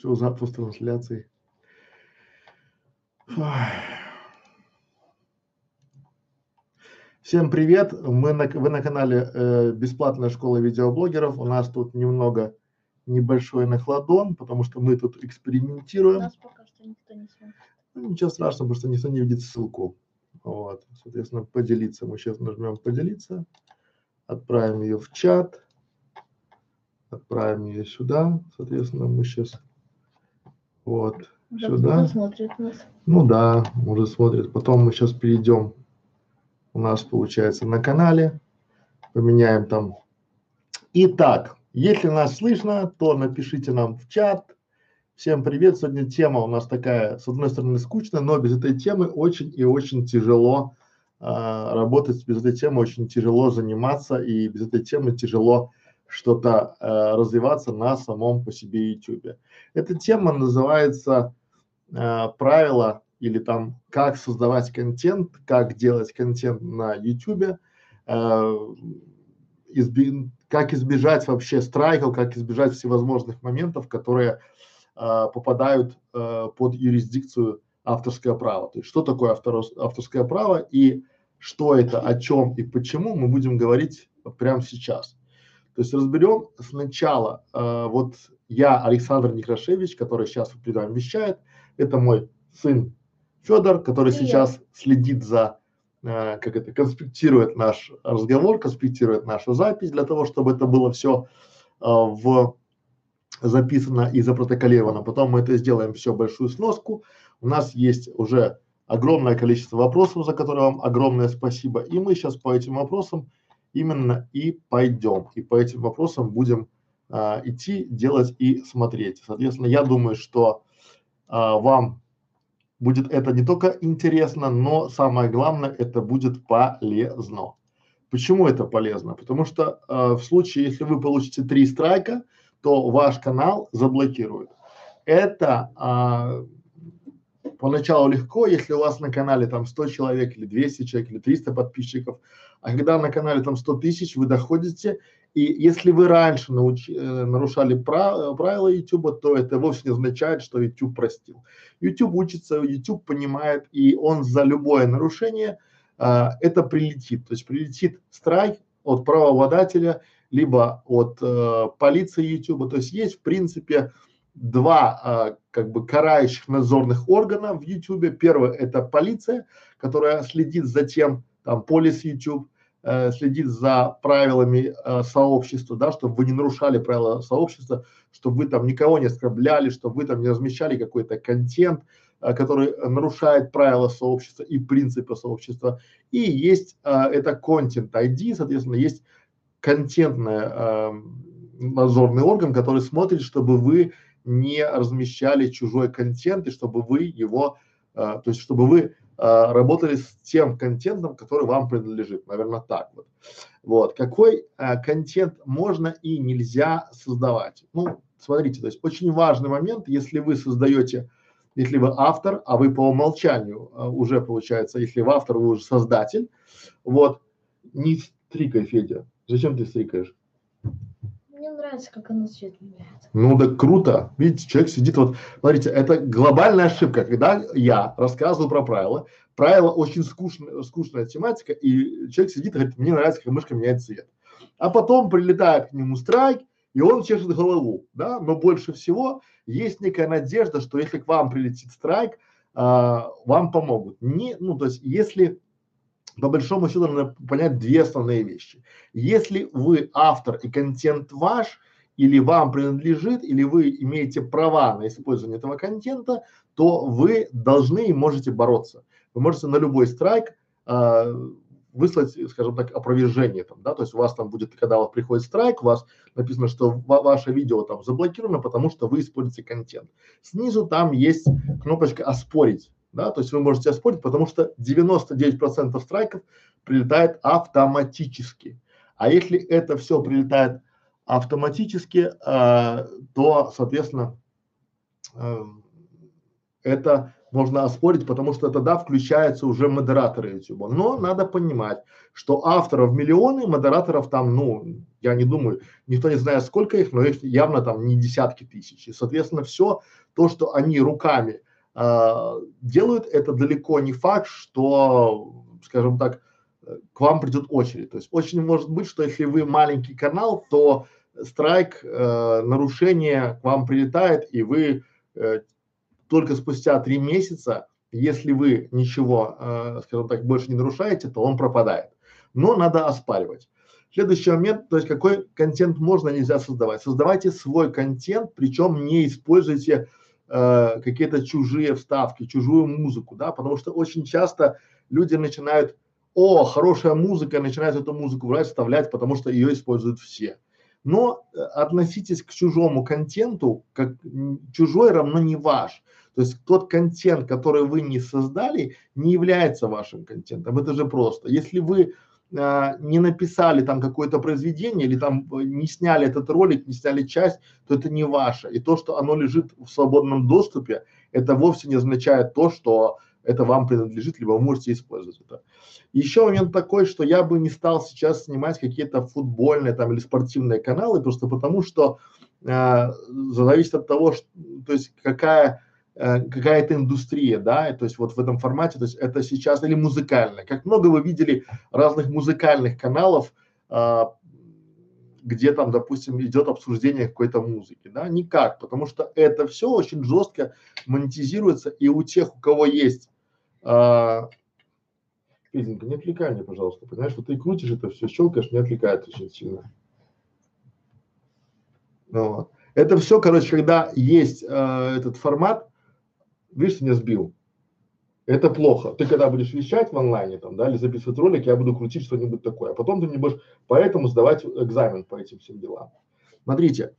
Все, запуск трансляции. Всем привет! Мы на, вы на канале э, Бесплатная школа видеоблогеров. У нас тут немного небольшой нахладон, потому что мы тут экспериментируем. Нас пока что никто не смотрит. Ну, ничего страшного, потому что никто не видит ссылку. Вот, соответственно, поделиться. Мы сейчас нажмем поделиться, отправим ее в чат, отправим ее сюда. Соответственно, мы сейчас вот Уже сюда. смотрит нас. Ну да, уже смотрит. Потом мы сейчас перейдем, у нас получается на канале, поменяем там. Итак, если нас слышно, то напишите нам в чат. Всем привет. Сегодня тема у нас такая, с одной стороны, скучная, но без этой темы очень и очень тяжело а, работать, без этой темы очень тяжело заниматься и без этой темы тяжело что-то а, развиваться на самом по себе YouTube. Эта тема называется э, правила или там как создавать контент, как делать контент на YouTube, э, изби- как избежать вообще страйков, как избежать всевозможных моментов, которые э, попадают э, под юрисдикцию авторское право. То есть что такое автор, авторское право и что это, о чем и почему мы будем говорить прямо сейчас. То есть разберем сначала, э, вот я Александр Некрашевич, который сейчас перед вами вещает, это мой сын Федор, который Привет. сейчас следит за, э, как это, конспектирует наш разговор, конспектирует нашу запись для того, чтобы это было все э, в записано и запротоколировано. Потом мы это сделаем все большую сноску. У нас есть уже огромное количество вопросов, за которые вам огромное спасибо. И мы сейчас по этим вопросам именно и пойдем. И по этим вопросам будем а, идти, делать и смотреть. Соответственно, я думаю, что а, вам будет это не только интересно, но самое главное, это будет полезно. Почему это полезно? Потому что э, в случае, если вы получите три страйка, то ваш канал заблокируют. Это а, поначалу легко, если у вас на канале там 100 человек или 200 человек или 300 подписчиков, а когда на канале там 100 тысяч, вы доходите, и если вы раньше науч, э, нарушали прав, правила YouTube, то это вовсе не означает, что YouTube простил. YouTube учится, YouTube понимает, и он за любое нарушение а, это прилетит. То есть прилетит страйк от правообладателя, либо от э, полиции YouTube. То есть есть в принципе два а, как бы карающих надзорных органа в YouTube. Первый это полиция, которая следит за тем, там полис YouTube, э, следит за правилами э, сообщества, да, чтобы вы не нарушали правила сообщества, чтобы вы там никого не оскорбляли, чтобы вы там не размещали какой-то контент, э, который нарушает правила сообщества и принципы сообщества. И есть э, это Content ID, соответственно, есть контентный э, надзорный орган, который смотрит, чтобы вы не размещали чужой контент и чтобы вы его, э, то есть чтобы вы э, работали с тем контентом, который вам принадлежит, наверное, так вот. Вот какой э, контент можно и нельзя создавать? Ну, смотрите, то есть очень важный момент, если вы создаете, если вы автор, а вы по умолчанию э, уже получается, если вы автор, вы уже создатель, вот не стрикай, Федя. Зачем ты стрикаешь? Нравится, как оно цвет меняется. Ну да круто. Видите, человек сидит вот, смотрите, это глобальная ошибка, когда я рассказываю про правила, правила очень скучная, скучная тематика, и человек сидит и говорит, мне нравится, как мышка меняет цвет. А потом прилетает к нему страйк, и он чешет голову, да, но больше всего есть некая надежда, что если к вам прилетит страйк, а, вам помогут. Не, ну, то есть, если по большому счету надо понять две основные вещи. Если вы автор и контент ваш, или вам принадлежит, или вы имеете права на использование этого контента, то вы должны и можете бороться. Вы можете на любой страйк э, выслать, скажем так, опровержение там, да, то есть у вас там будет, когда у вас приходит страйк, у вас написано, что ва- ваше видео там заблокировано, потому что вы используете контент. Снизу там есть кнопочка «Оспорить», да, то есть вы можете оспорить, потому что 99% страйков прилетает автоматически. А если это все прилетает автоматически, э, то, соответственно, э, это можно оспорить, потому что тогда включаются уже модераторы YouTube. Но надо понимать, что авторов миллионы, модераторов там, ну, я не думаю, никто не знает сколько их, но их явно там не десятки тысяч. И, соответственно, все то, что они руками делают, это далеко не факт, что, скажем так, к вам придет очередь. То есть очень может быть, что если вы маленький канал, то страйк, э, нарушение к вам прилетает, и вы э, только спустя три месяца, если вы ничего, э, скажем так, больше не нарушаете, то он пропадает. Но надо оспаривать. Следующий момент, то есть какой контент можно, нельзя создавать. Создавайте свой контент, причем не используйте э, какие-то чужие вставки, чужую музыку, да, потому что очень часто люди начинают, о, хорошая музыка, начинают эту музыку брать, вставлять, потому что ее используют все но э, относитесь к чужому контенту, как чужой равно не ваш. То есть тот контент, который вы не создали, не является вашим контентом. Это же просто. Если вы не написали там какое-то произведение или там э, не сняли этот ролик, не сняли часть, то это не ваше. И то, что оно лежит в свободном доступе, это вовсе не означает то, что это вам принадлежит, либо вы можете использовать это. Еще момент такой, что я бы не стал сейчас снимать какие-то футбольные там или спортивные каналы, просто потому что э, зависит от того, что, то есть какая э, какая-то индустрия, да, то есть вот в этом формате, то есть это сейчас или музыкальная. Как много вы видели разных музыкальных каналов, э, где там, допустим, идет обсуждение какой-то музыки, да, никак, потому что это все очень жестко монетизируется, и у тех, у кого есть а, не отвлекай меня, пожалуйста. Понимаешь, вот ты крутишь это все, щелкаешь, не отвлекает очень сильно. Ну, вот. Это все, короче, когда есть э, этот формат, видишь, меня сбил. Это плохо. Ты когда будешь вещать в онлайне там, да, или записывать ролик, я буду крутить что-нибудь такое. А потом ты не будешь поэтому сдавать экзамен по этим всем делам. Смотрите,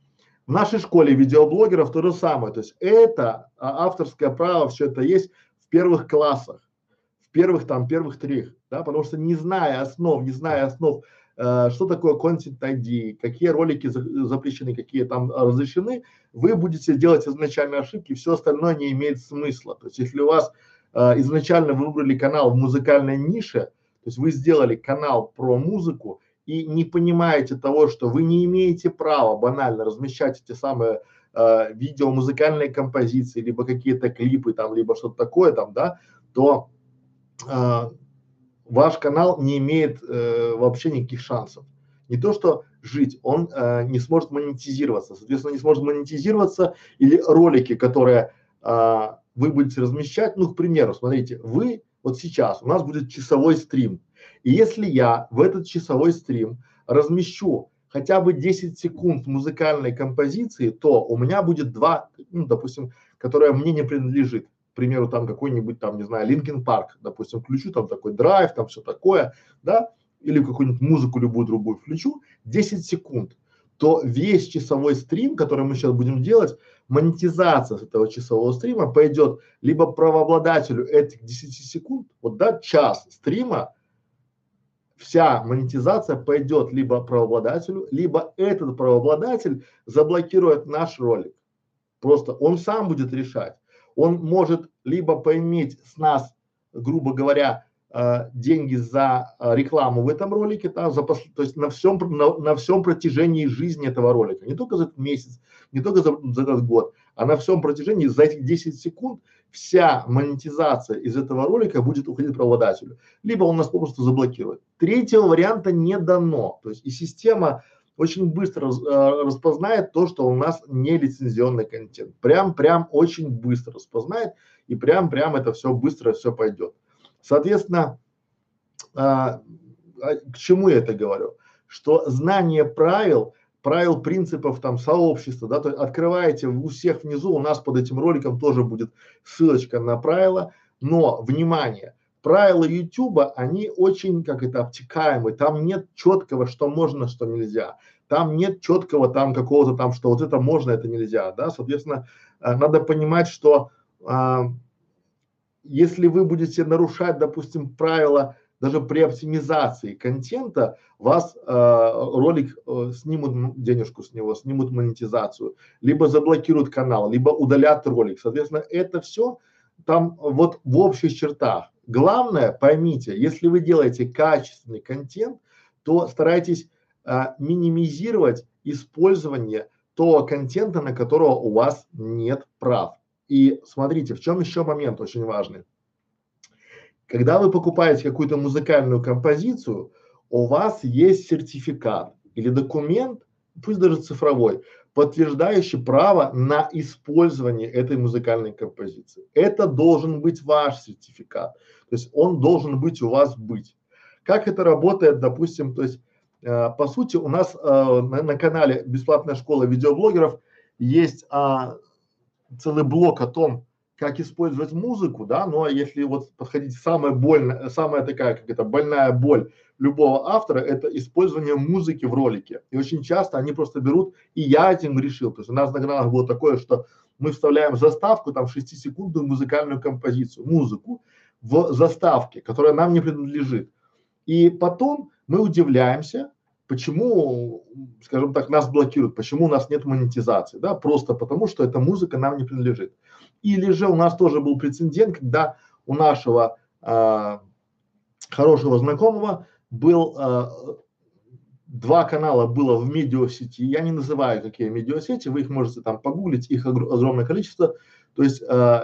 в нашей школе видеоблогеров то же самое. То есть это а, авторское право, все это есть в первых классах первых там, первых трех, да, потому что не зная основ, не зная основ, что такое Content ID, какие ролики за, запрещены, какие там разрешены, вы будете делать изначально ошибки, все остальное не имеет смысла. То есть, если у вас э, изначально вы выбрали канал в музыкальной нише, то есть вы сделали канал про музыку и не понимаете того, что вы не имеете права банально размещать эти самые э, видео, музыкальные композиции, либо какие-то клипы там, либо что-то такое там, да, то э, ваш канал не имеет э, вообще никаких шансов. Не то, что жить, он э, не сможет монетизироваться. Соответственно, не сможет монетизироваться или ролики, которые э, вы будете размещать, ну, к примеру, смотрите, вы вот сейчас, у нас будет часовой стрим, и если я в этот часовой стрим размещу хотя бы 10 секунд музыкальной композиции, то у меня будет два, ну, допустим, которая мне не принадлежит к примеру, там какой-нибудь там, не знаю, Линкен Парк, допустим, включу там такой драйв, там все такое, да, или какую-нибудь музыку любую другую включу, 10 секунд, то весь часовой стрим, который мы сейчас будем делать, монетизация с этого часового стрима пойдет либо правообладателю этих 10 секунд, вот да, час стрима, вся монетизация пойдет либо правообладателю, либо этот правообладатель заблокирует наш ролик. Просто он сам будет решать он может либо поиметь с нас, грубо говоря, э, деньги за э, рекламу в этом ролике, да, за, то есть на всем, на, на всем протяжении жизни этого ролика, не только за этот месяц, не только за, за этот год, а на всем протяжении, за этих 10 секунд вся монетизация из этого ролика будет уходить правообладателю. Либо он нас попросту заблокирует. Третьего варианта не дано. То есть и система очень быстро э, распознает то, что у нас не лицензионный контент. Прям, прям очень быстро распознает и прям, прям это все быстро все пойдет. Соответственно, а, а, к чему я это говорю? Что знание правил, правил принципов там сообщества, да, то есть открываете у всех внизу, у нас под этим роликом тоже будет ссылочка на правила, но внимание, правила YouTube, они очень, как это, обтекаемые, там нет четкого, что можно, что нельзя, там нет четкого там какого-то там, что вот это можно, это нельзя, да, соответственно, э, надо понимать, что э, если вы будете нарушать, допустим, правила даже при оптимизации контента, вас э, ролик э, снимут денежку с него, снимут монетизацию, либо заблокируют канал, либо удалят ролик. Соответственно, это все там вот в общих чертах. Главное, поймите, если вы делаете качественный контент, то старайтесь а, минимизировать использование того контента, на которого у вас нет прав. И смотрите, в чем еще момент очень важный. Когда вы покупаете какую-то музыкальную композицию, у вас есть сертификат или документ, пусть даже цифровой, подтверждающий право на использование этой музыкальной композиции. Это должен быть ваш сертификат, то есть он должен быть у вас быть. Как это работает, допустим, то есть э, по сути у нас э, на, на канале бесплатная школа видеоблогеров есть э, целый блок о том, как использовать музыку, да, но если вот подходить самая больная, самая такая, как это, больная боль любого автора, это использование музыки в ролике. И очень часто они просто берут, и я этим решил, то есть у нас на каналах было такое, что мы вставляем заставку, там 6-секундную музыкальную композицию, музыку в заставке, которая нам не принадлежит. И потом мы удивляемся, почему, скажем так, нас блокируют, почему у нас нет монетизации, да, просто потому, что эта музыка нам не принадлежит. Или же у нас тоже был прецедент, когда у нашего э, хорошего знакомого был э, два канала было в медиасети, я не называю какие медиасети, вы их можете там погуглить, их огромное количество, то есть э,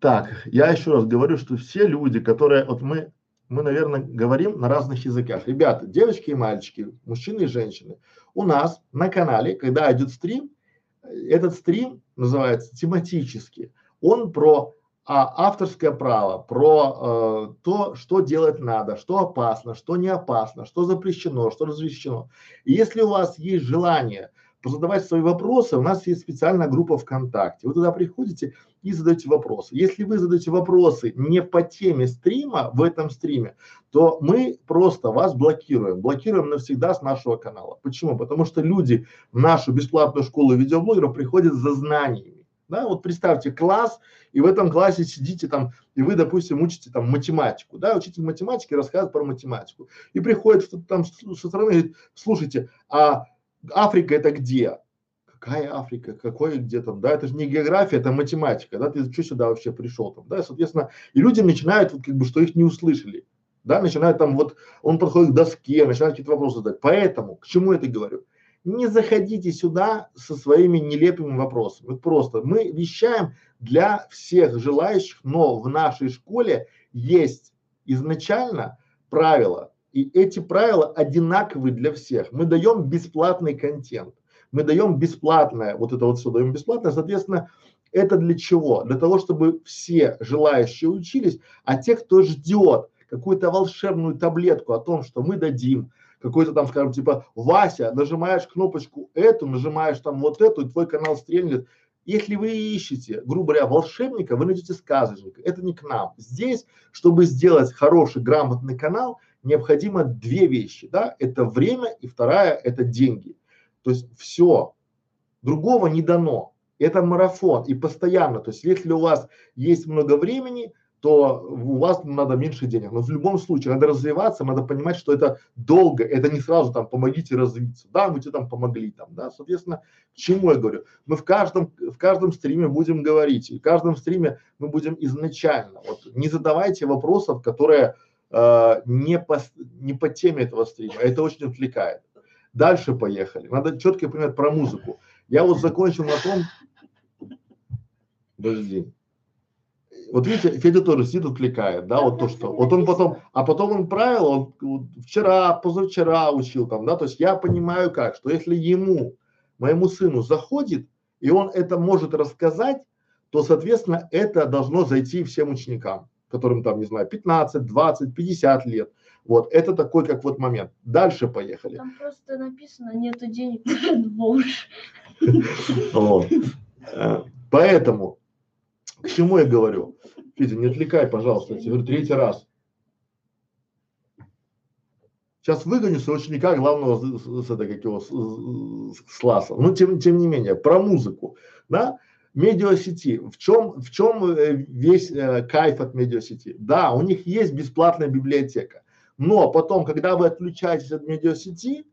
так, я еще раз говорю, что все люди, которые, вот мы, мы, наверное, говорим на разных языках. Ребята, девочки и мальчики, мужчины и женщины, у нас на канале, когда идет стрим, этот стрим называется тематический. Он про а, авторское право, про э, то, что делать надо, что опасно, что не опасно, что запрещено, что разрешено. И если у вас есть желание позадавать свои вопросы, у нас есть специальная группа ВКонтакте. Вы туда приходите и задаете вопросы. Если вы задаете вопросы не по теме стрима, в этом стриме, то мы просто вас блокируем, блокируем навсегда с нашего канала. Почему? Потому что люди в нашу бесплатную школу видеоблогеров приходят за знаниями. Да, вот представьте класс, и в этом классе сидите там, и вы, допустим, учите там математику, да, учитель математики рассказывает про математику. И приходит там со стороны, говорит, слушайте, а Африка это где? Какая Африка? Какой где там? Да, это же не география, это математика, да, ты что сюда вообще пришел там, да, соответственно, и люди начинают, вот, как бы, что их не услышали, да, начинают там вот, он подходит к доске, начинает какие-то вопросы задать. Поэтому, к чему это говорю? Не заходите сюда со своими нелепыми вопросами. Вот просто мы вещаем для всех желающих, но в нашей школе есть изначально правила, и эти правила одинаковые для всех. Мы даем бесплатный контент, мы даем бесплатное, вот это вот все даем бесплатно, соответственно, это для чего? Для того, чтобы все желающие учились, а те, кто ждет какую-то волшебную таблетку о том, что мы дадим, какой-то там, скажем, типа, Вася, нажимаешь кнопочку эту, нажимаешь там вот эту, и твой канал стрельнет. Если вы ищете, грубо говоря, волшебника, вы найдете сказочника. Это не к нам. Здесь, чтобы сделать хороший, грамотный канал, необходимо две вещи, да, это время и вторая это деньги. То есть все, другого не дано. Это марафон и постоянно. То есть если у вас есть много времени, то у вас надо меньше денег. Но в любом случае надо развиваться, надо понимать, что это долго, это не сразу там помогите развиться. Да, мы тебе там помогли там, да, соответственно, к чему я говорю? Мы в каждом, в каждом стриме будем говорить, и в каждом стриме мы будем изначально, вот не задавайте вопросов, которые э, не, по, не по теме этого стрима, это очень отвлекает. Дальше поехали. Надо четко понимать про музыку. Я вот закончил на том, подожди. Вот видите, Федя тоже сидит, отвлекает, да, вот то, что, вот он потом, а потом он правило, он вчера, позавчера учил там, да, то есть я понимаю как, что если ему, моему сыну заходит, и он это может рассказать, то, соответственно, это должно зайти всем ученикам которым там, не знаю, 15, 20, 50 лет. Вот, это такой как вот момент. Дальше поехали. Там просто написано, нету денег на поэтому, к чему я говорю? Федя, не отвлекай, пожалуйста, я тебе говорю третий раз. Сейчас выгоню своего ученика главного с, с, с, как его, с, с, с класса. Но тем, тем не менее, про музыку, да, медиасети. В чем, в чем э, весь э, кайф от медиасети? Да, у них есть бесплатная библиотека, но потом, когда вы отключаетесь от медиасети,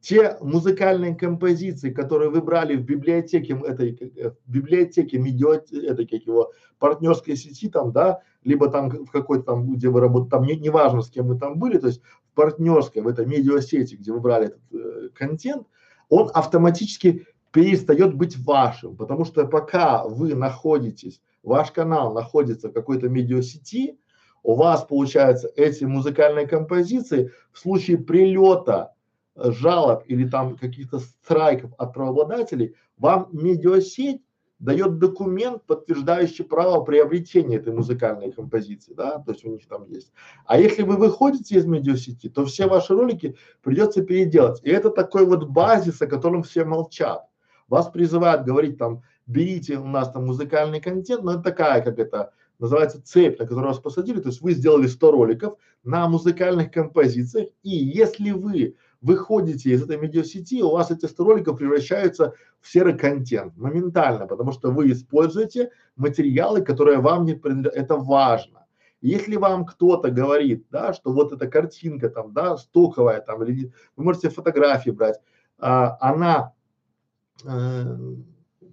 те музыкальные композиции, которые вы брали в библиотеке этой э, в библиотеке медиа этой как его партнерской сети там, да, либо там в какой-то там, где вы работаете, там не, не важно с кем вы там были, то есть в партнерской, в этой медиасети, где вы брали этот э, контент, он автоматически перестает быть вашим, потому что пока вы находитесь, ваш канал находится в какой-то медиасети, у вас получается эти музыкальные композиции в случае прилета жалоб или там каких-то страйков от правообладателей, вам медиасеть дает документ, подтверждающий право приобретения этой музыкальной композиции, да, то есть у них там есть. А если вы выходите из медиасети, то все ваши ролики придется переделать. И это такой вот базис, о котором все молчат. Вас призывают говорить там, берите у нас там музыкальный контент, но это такая, как это называется цепь, на которую вас посадили, то есть вы сделали 100 роликов на музыкальных композициях, и если вы выходите из этой медиасети, у вас эти 100 роликов превращаются в серый контент моментально, потому что вы используете материалы, которые вам не принадлежат. Это важно. Если вам кто-то говорит, да, что вот эта картинка там, да, стоковая там, или вы можете фотографии брать, а, она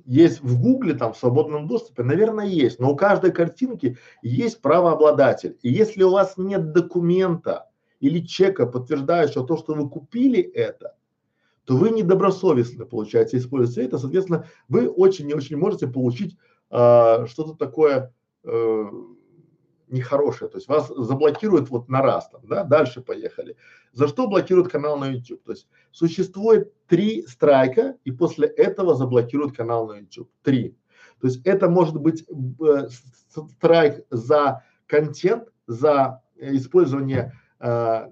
есть в Гугле там в свободном доступе, наверное, есть, но у каждой картинки есть правообладатель. И если у вас нет документа, или чека, подтверждающего то, что вы купили это, то вы недобросовестно, получается, используете это, соответственно, вы очень и очень можете получить а, что-то такое э, нехорошее, то есть вас заблокируют вот на раз там, да, дальше поехали. За что блокируют канал на YouTube? То есть существует три страйка, и после этого заблокируют канал на YouTube. Три. То есть это может быть э, страйк за контент, за использование Э,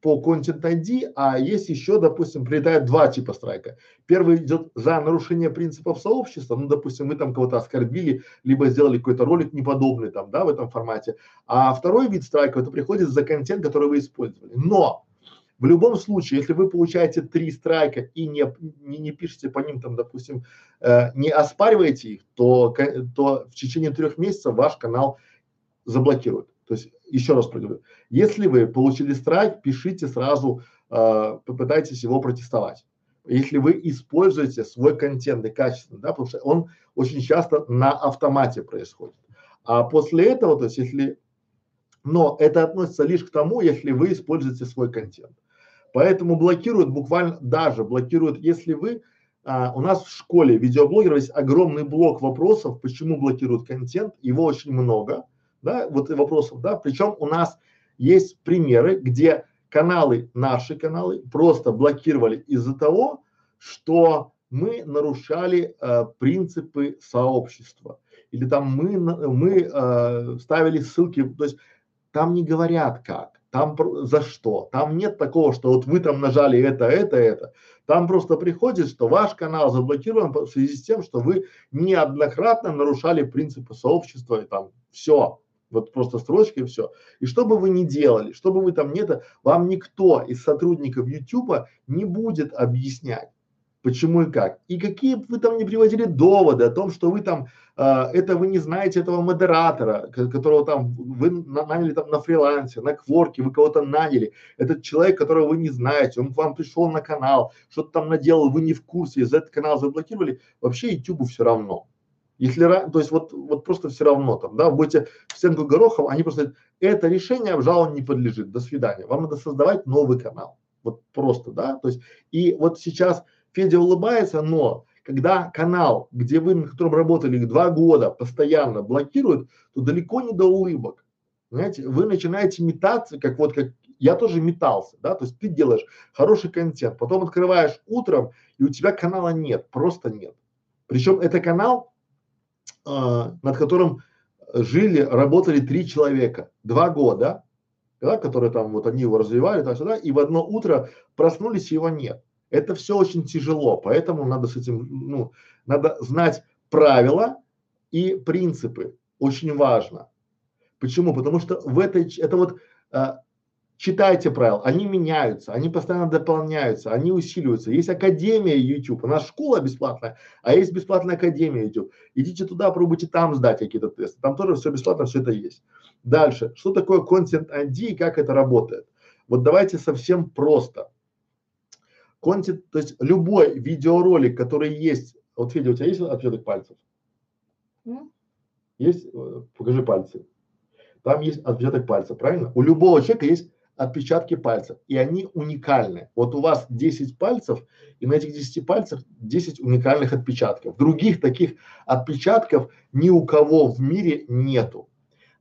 по Content ID, а есть еще, допустим, прилетает два типа страйка. Первый идет за нарушение принципов сообщества, ну, допустим, мы там кого-то оскорбили, либо сделали какой-то ролик неподобный там, да, в этом формате. А второй вид страйка, это приходит за контент, который вы использовали. Но в любом случае, если вы получаете три страйка и не, не, не пишете по ним там, допустим, э, не оспариваете их, то, то в течение трех месяцев ваш канал заблокируют. То есть еще раз проговорю, если вы получили страйк, пишите сразу, э, попытайтесь его протестовать. Если вы используете свой контент и качественно, да, потому что он очень часто на автомате происходит. А после этого, то есть если, но это относится лишь к тому, если вы используете свой контент. Поэтому блокируют буквально, даже блокируют, если вы, а, у нас в школе видеоблогеров есть огромный блок вопросов, почему блокируют контент, его очень много да, вот вопросов, да, причем у нас есть примеры, где каналы, наши каналы просто блокировали из-за того, что мы нарушали э, принципы сообщества. Или там мы мы э, ставили ссылки, то есть там не говорят как, там за что, там нет такого, что вот вы там нажали это, это, это, там просто приходит, что ваш канал заблокирован в связи с тем, что вы неоднократно нарушали принципы сообщества и там все, вот просто строчки и все. И что бы вы ни делали, что бы вы там не это, вам никто из сотрудников YouTube не будет объяснять, почему и как. И какие бы вы там не приводили доводы о том, что вы там, э, это вы не знаете этого модератора, которого там вы наняли там на фрилансе, на кворке, вы кого-то наняли. Этот человек, которого вы не знаете, он к вам пришел на канал, что-то там наделал, вы не в курсе, из этого канала заблокировали, вообще YouTube все равно. Если, то есть вот, вот просто все равно там, да, будете в стенку горохом, они просто, это решение обжалованию не подлежит, до свидания. Вам надо создавать новый канал. Вот просто, да, то есть, и вот сейчас Федя улыбается, но когда канал, где вы, на котором работали два года, постоянно блокируют, то далеко не до улыбок. Знаете, вы начинаете метаться, как вот как я тоже метался, да, то есть ты делаешь хороший контент, потом открываешь утром, и у тебя канала нет, просто нет. Причем это канал, над которым жили, работали три человека, два года, да, которые там вот они его развивали, там сюда, и в одно утро проснулись, его нет. Это все очень тяжело, поэтому надо с этим, ну, надо знать правила и принципы, очень важно. Почему? Потому что в этой, это вот а, читайте правила, они меняются, они постоянно дополняются, они усиливаются. Есть академия YouTube, у нас школа бесплатная, а есть бесплатная академия YouTube. Идите туда, пробуйте там сдать какие-то тесты, там тоже все бесплатно, все это есть. Дальше, что такое Content ID и как это работает? Вот давайте совсем просто. контент, то есть любой видеоролик, который есть, вот Федя, у тебя есть отпечаток пальцев? Есть, э, покажи пальцы. Там есть отпечаток пальца, правильно? У любого человека есть отпечатки пальцев, и они уникальны. Вот у вас 10 пальцев, и на этих 10 пальцах 10 уникальных отпечатков. Других таких отпечатков ни у кого в мире нету.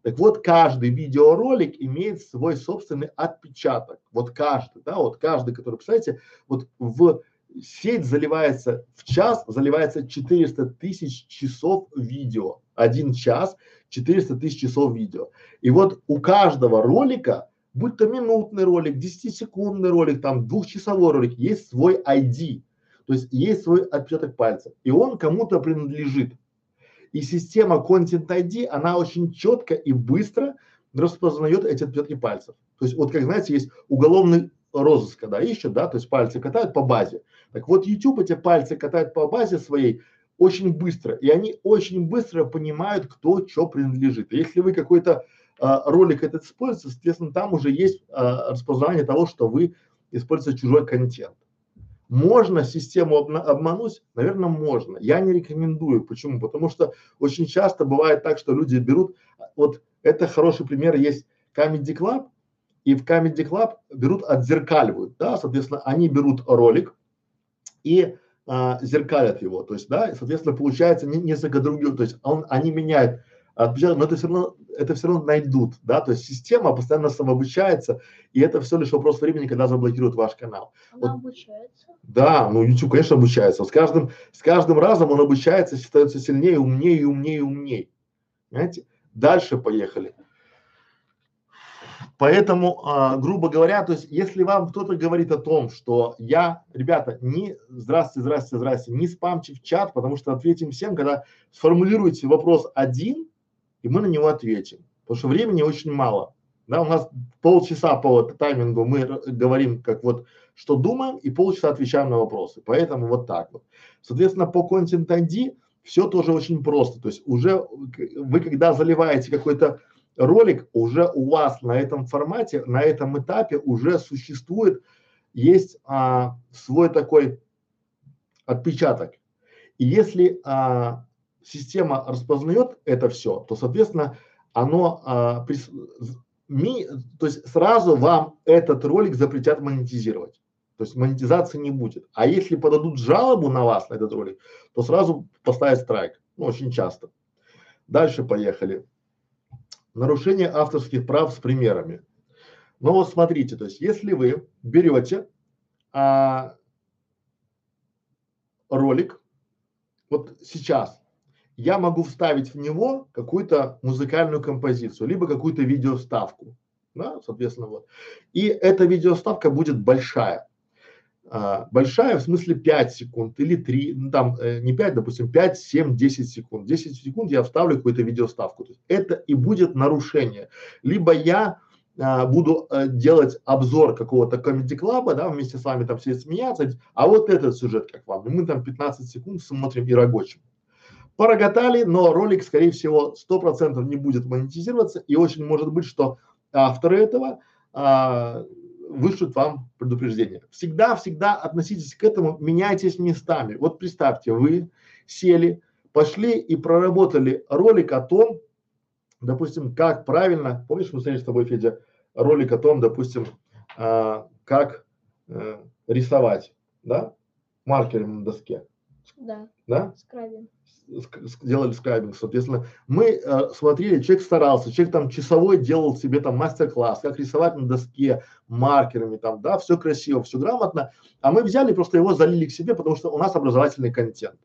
Так вот, каждый видеоролик имеет свой собственный отпечаток. Вот каждый, да, вот каждый, который, представляете, вот в сеть заливается в час, заливается 400 тысяч часов видео. Один час 400 тысяч часов видео. И вот у каждого ролика, будь то минутный ролик, 10-секундный ролик, там двухчасовой ролик, есть свой ID. То есть есть свой отпечаток пальца. И он кому-то принадлежит. И система Content ID, она очень четко и быстро распознает эти отпечатки пальцев. То есть вот как знаете, есть уголовный розыск, когда ищут, да, то есть пальцы катают по базе. Так вот YouTube эти пальцы катает по базе своей очень быстро, и они очень быстро понимают, кто что принадлежит. Если вы какой-то ролик этот используете, соответственно, там уже есть а, распознавание того, что вы используете чужой контент. Можно систему обмануть? Наверное, можно. Я не рекомендую. Почему? Потому что очень часто бывает так, что люди берут, вот это хороший пример есть Comedy Club, и в Comedy Club берут, отзеркаливают, да, соответственно, они берут ролик и а, зеркалят его, то есть, да, и, соответственно, получается не, несколько других, то есть он, они меняют отпечаток, но это все равно, это все равно найдут, да, то есть система постоянно самообучается, и это все лишь вопрос времени, когда заблокируют ваш канал. она Вот. обучается. Да, ну YouTube, конечно, обучается. С каждым, с каждым разом он обучается, становится сильнее, умнее, умнее, умнее. Понимаете? Дальше поехали. Поэтому, а, грубо говоря, то есть, если вам кто-то говорит о том, что я, ребята, не здравствуйте, здравствуйте, здравствуйте, не спамьте в чат, потому что ответим всем, когда сформулируете вопрос один, и мы на него ответим. Потому что времени очень мало. Да, у нас полчаса по таймингу мы говорим, как вот, что думаем, и полчаса отвечаем на вопросы. Поэтому вот так вот. Соответственно, по Content ID все тоже очень просто. То есть уже вы, когда заливаете какой-то ролик, уже у вас на этом формате, на этом этапе уже существует, есть а, свой такой отпечаток. И если а, система распознает это все, то, соответственно, оно, а, з- ми- то есть сразу вам этот ролик запретят монетизировать. То есть монетизации не будет. А если подадут жалобу на вас, на этот ролик, то сразу поставят страйк. Ну, очень часто. Дальше поехали. Нарушение авторских прав с примерами. Ну вот смотрите, то есть если вы берете а, ролик, вот сейчас я могу вставить в него какую-то музыкальную композицию, либо какую-то видеоставку, да, соответственно, вот. И эта видеоставка будет большая. А, большая в смысле 5 секунд или 3, ну там э, не 5, допустим, 5, 7, 10 секунд. 10 секунд я вставлю какую-то видеоставку. То есть это и будет нарушение. Либо я а, буду э, делать обзор какого-то комедий-клаба, да, вместе с вами там все смеяться, а вот этот сюжет как вам, и мы там 15 секунд смотрим и рогочем. Пороготали, но ролик, скорее всего, 100% не будет монетизироваться, и очень может быть, что авторы этого а, вышлют вам предупреждение. Всегда, всегда относитесь к этому, меняйтесь местами. Вот представьте, вы сели, пошли и проработали ролик о том, допустим, как правильно, помнишь, мы смотрели с тобой, Федя, ролик о том, допустим, а, как э, рисовать, да, маркером на доске, Да, да, скрабинг. Ск- ск- делали скрайбинг, соответственно, мы э, смотрели, человек старался, человек там часовой делал себе там мастер-класс, как рисовать на доске маркерами, там, да, все красиво, все грамотно, а мы взяли просто его залили к себе, потому что у нас образовательный контент,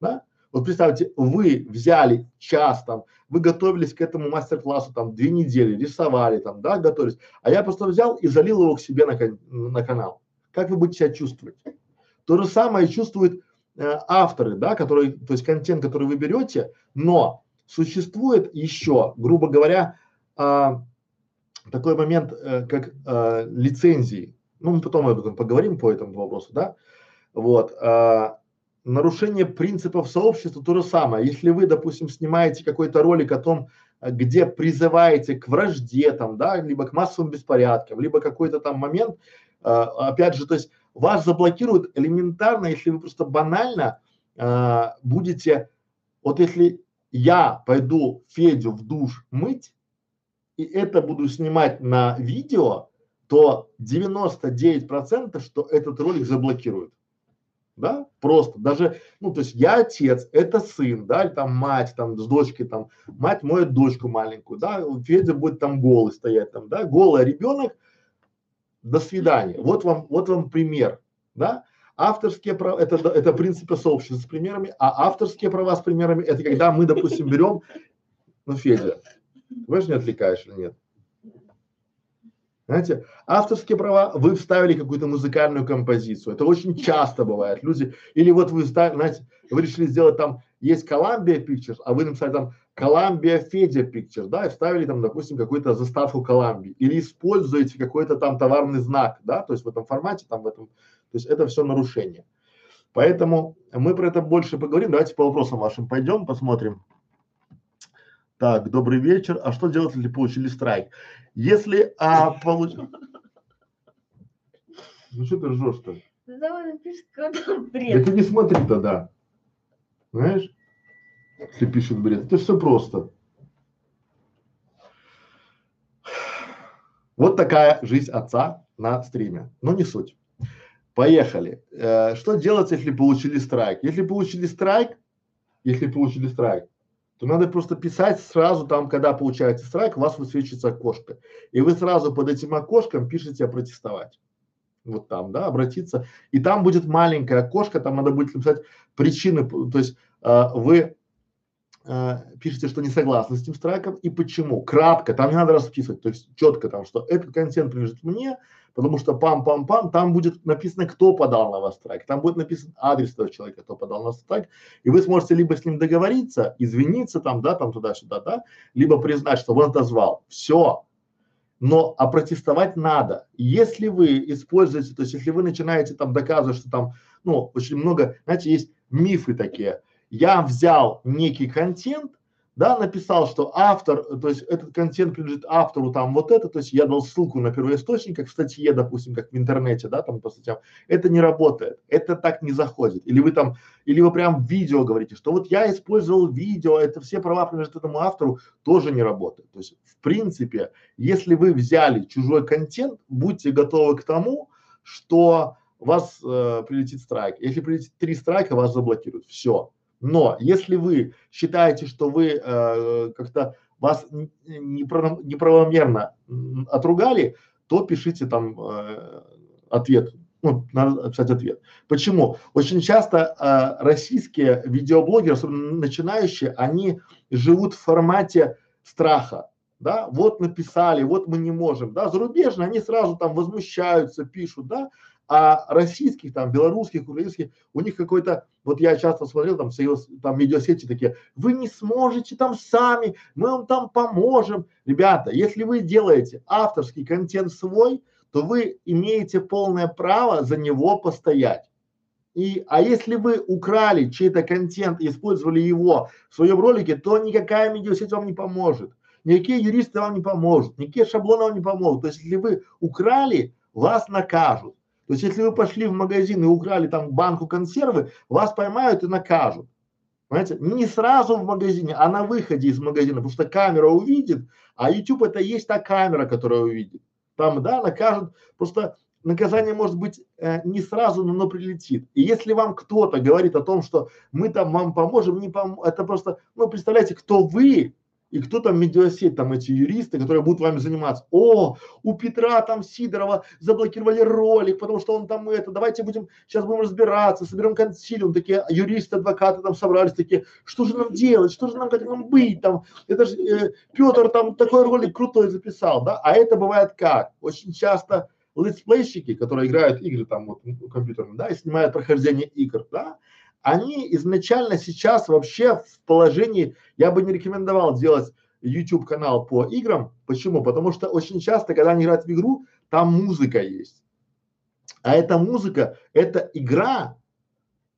да. Вот представьте, вы взяли час там, вы готовились к этому мастер-классу там две недели, рисовали там, да, готовились, а я просто взял и залил его к себе на, на канал. Как вы будете себя чувствовать? То же самое чувствуют э, авторы, да, которые, то есть контент, который вы берете, но существует еще, грубо говоря, а, такой момент, э, как а, лицензии. Ну, мы потом об этом поговорим по этому вопросу, да. Вот. а, нарушение принципов сообщества то же самое. Если вы, допустим, снимаете какой-то ролик о том, а, где призываете к вражде, там, да, либо к массовым беспорядкам, либо какой-то там момент, а, опять же, то есть вас заблокируют элементарно, если вы просто банально э, будете, вот если я пойду Федю в душ мыть, и это буду снимать на видео, то 99 процентов, что этот ролик заблокируют. Да, просто, даже, ну, то есть я отец, это сын, да, или там мать, там, с дочкой, там, мать моет дочку маленькую, да, Федя будет там голый стоять, там, да, голый ребенок, до свидания. Вот вам, вот вам пример, да, авторские права, это, это принципы сообщества с примерами, а авторские права с примерами, это когда мы, допустим, берем, ну, Федя, вы же не отвлекаешь или нет? Знаете, авторские права, вы вставили какую-то музыкальную композицию. Это очень часто бывает. Люди, или вот вы вставили, знаете, вы решили сделать там, есть Columbia Pictures, а вы написали там Columbia Fedia Pictures, да, и вставили там, допустим, какую-то заставку Columbia. Или используете какой-то там товарный знак, да, то есть в этом формате, там в этом, то есть это все нарушение. Поэтому мы про это больше поговорим. Давайте по вопросам вашим пойдем, посмотрим. Так, добрый вечер. А что делать, если получили страйк? Если а, получ... Ну что ты ржешь-то? Да ты не смотри тогда. Знаешь? Если пишет бред. Это все просто. Вот такая жизнь отца на стриме. Но не суть. Поехали. Э, что делать, если получили страйк? Если получили страйк, если получили страйк, то надо просто писать сразу там, когда получаете страйк, у вас высвечивается окошко. И вы сразу под этим окошком пишете «протестовать». Вот там, да, обратиться. И там будет маленькое окошко, там надо будет написать причины, то есть э, вы э, пишете, что не согласны с этим страйком и почему. Кратко, там не надо расписывать, то есть четко там, что этот контент принадлежит мне, потому что пам-пам-пам, там будет написано, кто подал на вас страйк, там будет написан адрес того человека, кто подал на вас страйк, и вы сможете либо с ним договориться, извиниться там, да, там туда-сюда, да, либо признать, что он отозвал. Все. Но опротестовать надо. Если вы используете, то есть если вы начинаете там доказывать, что там, ну, очень много, знаете, есть мифы такие. Я взял некий контент, да, написал, что автор, то есть этот контент принадлежит автору, там вот это, то есть я дал ссылку на первоисточник, как в статье, допустим, как в интернете, да, там по статьям, это не работает, это так не заходит. Или вы там, или вы прям видео говорите, что вот я использовал видео, это все права принадлежат этому автору, тоже не работает. То есть в принципе, если вы взяли чужой контент, будьте готовы к тому, что вас э, прилетит страйк. Если прилетит три страйка, вас заблокируют. Все. Но если вы считаете, что вы э, как-то вас неправомерно отругали, то пишите там э, ответ. Ну, надо написать ответ. Почему? Очень часто э, российские видеоблогеры, особенно начинающие, они живут в формате страха. Да, вот написали, вот мы не можем, да, зарубежные, они сразу там возмущаются, пишут, да, а российских, там, белорусских, украинских, у них какой-то, вот я часто смотрел там, союз, там видеосети такие, вы не сможете там сами, мы вам там поможем. Ребята, если вы делаете авторский контент свой, то вы имеете полное право за него постоять. И, а если вы украли чей-то контент и использовали его в своем ролике, то никакая медиасеть вам не поможет. Никакие юристы вам не помогут, никакие шаблоны вам не помогут. То есть, если вы украли, вас накажут. То есть, если вы пошли в магазин и украли там банку консервы, вас поймают и накажут. Понимаете? Не сразу в магазине, а на выходе из магазина, потому что камера увидит, а YouTube это есть та камера, которая увидит. Там, да, накажут, просто наказание может быть э, не сразу, но, но прилетит. И если вам кто-то говорит о том, что мы там вам поможем, не пом это просто, ну, представляете, кто вы, и кто там медиасеть, там эти юристы, которые будут вами заниматься. О, у Петра там Сидорова заблокировали ролик, потому что он там это, давайте будем, сейчас будем разбираться, соберем консилиум, такие юристы, адвокаты там собрались, такие, что же нам делать, что же нам, как нам быть там, это же э, Петр там такой ролик крутой записал, да, а это бывает как? Очень часто летсплейщики, которые играют игры там вот компьютерные, да, и снимают прохождение игр, да, они изначально сейчас вообще в положении, я бы не рекомендовал делать YouTube канал по играм. Почему? Потому что очень часто, когда они играют в игру, там музыка есть. А эта музыка, это игра,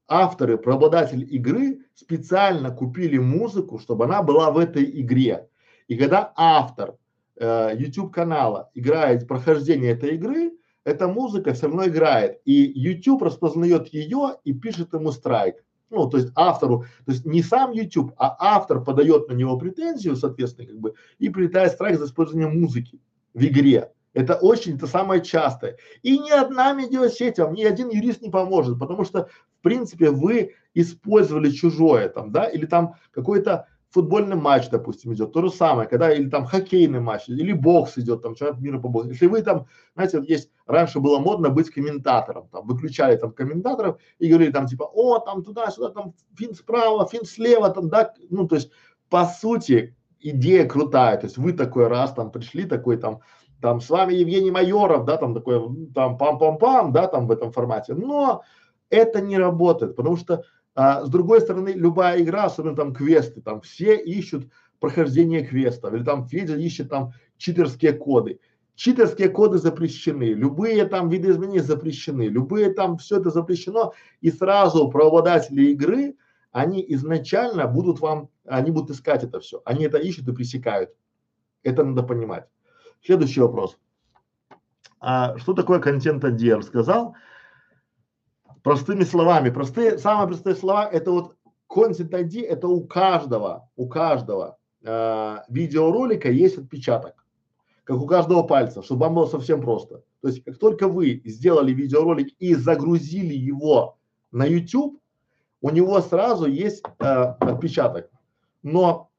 авторы, преобладатели игры специально купили музыку, чтобы она была в этой игре. И когда автор э, YouTube канала играет прохождение этой игры, эта музыка все равно играет, и YouTube распознает ее и пишет ему страйк. Ну, то есть автору, то есть не сам YouTube, а автор подает на него претензию, соответственно, как бы, и прилетает страйк за использование музыки в игре. Это очень, это самое частое. И ни одна медиасеть вам, ни один юрист не поможет, потому что, в принципе, вы использовали чужое там, да, или там какой-то футбольный матч, допустим, идет, то же самое, когда или там хоккейный матч, или бокс идет, там чемпионат мира по боксу. Если вы там, знаете, вот есть, раньше было модно быть комментатором, там, выключали там комментаторов и говорили там типа, о, там туда-сюда, там фин справа, фин слева, там, да, ну, то есть, по сути, идея крутая, то есть вы такой раз там пришли, такой там, там с вами Евгений Майоров, да, там такой, там пам-пам-пам, да, там в этом формате, но это не работает, потому что а, с другой стороны, любая игра, особенно там квесты, там все ищут прохождение квестов, или там Федя ищет там читерские коды. Читерские коды запрещены, любые там виды изменений запрещены, любые там все это запрещено, и сразу правообладатели игры, они изначально будут вам, они будут искать это все, они это ищут и пресекают. Это надо понимать. Следующий вопрос. А, что такое контент-1D? Рассказал. Простыми словами, простые, самые простые слова, это вот Content ID, это у каждого, у каждого э, видеоролика есть отпечаток, как у каждого пальца, чтобы вам было совсем просто. То есть, как только вы сделали видеоролик и загрузили его на YouTube, у него сразу есть э, отпечаток, но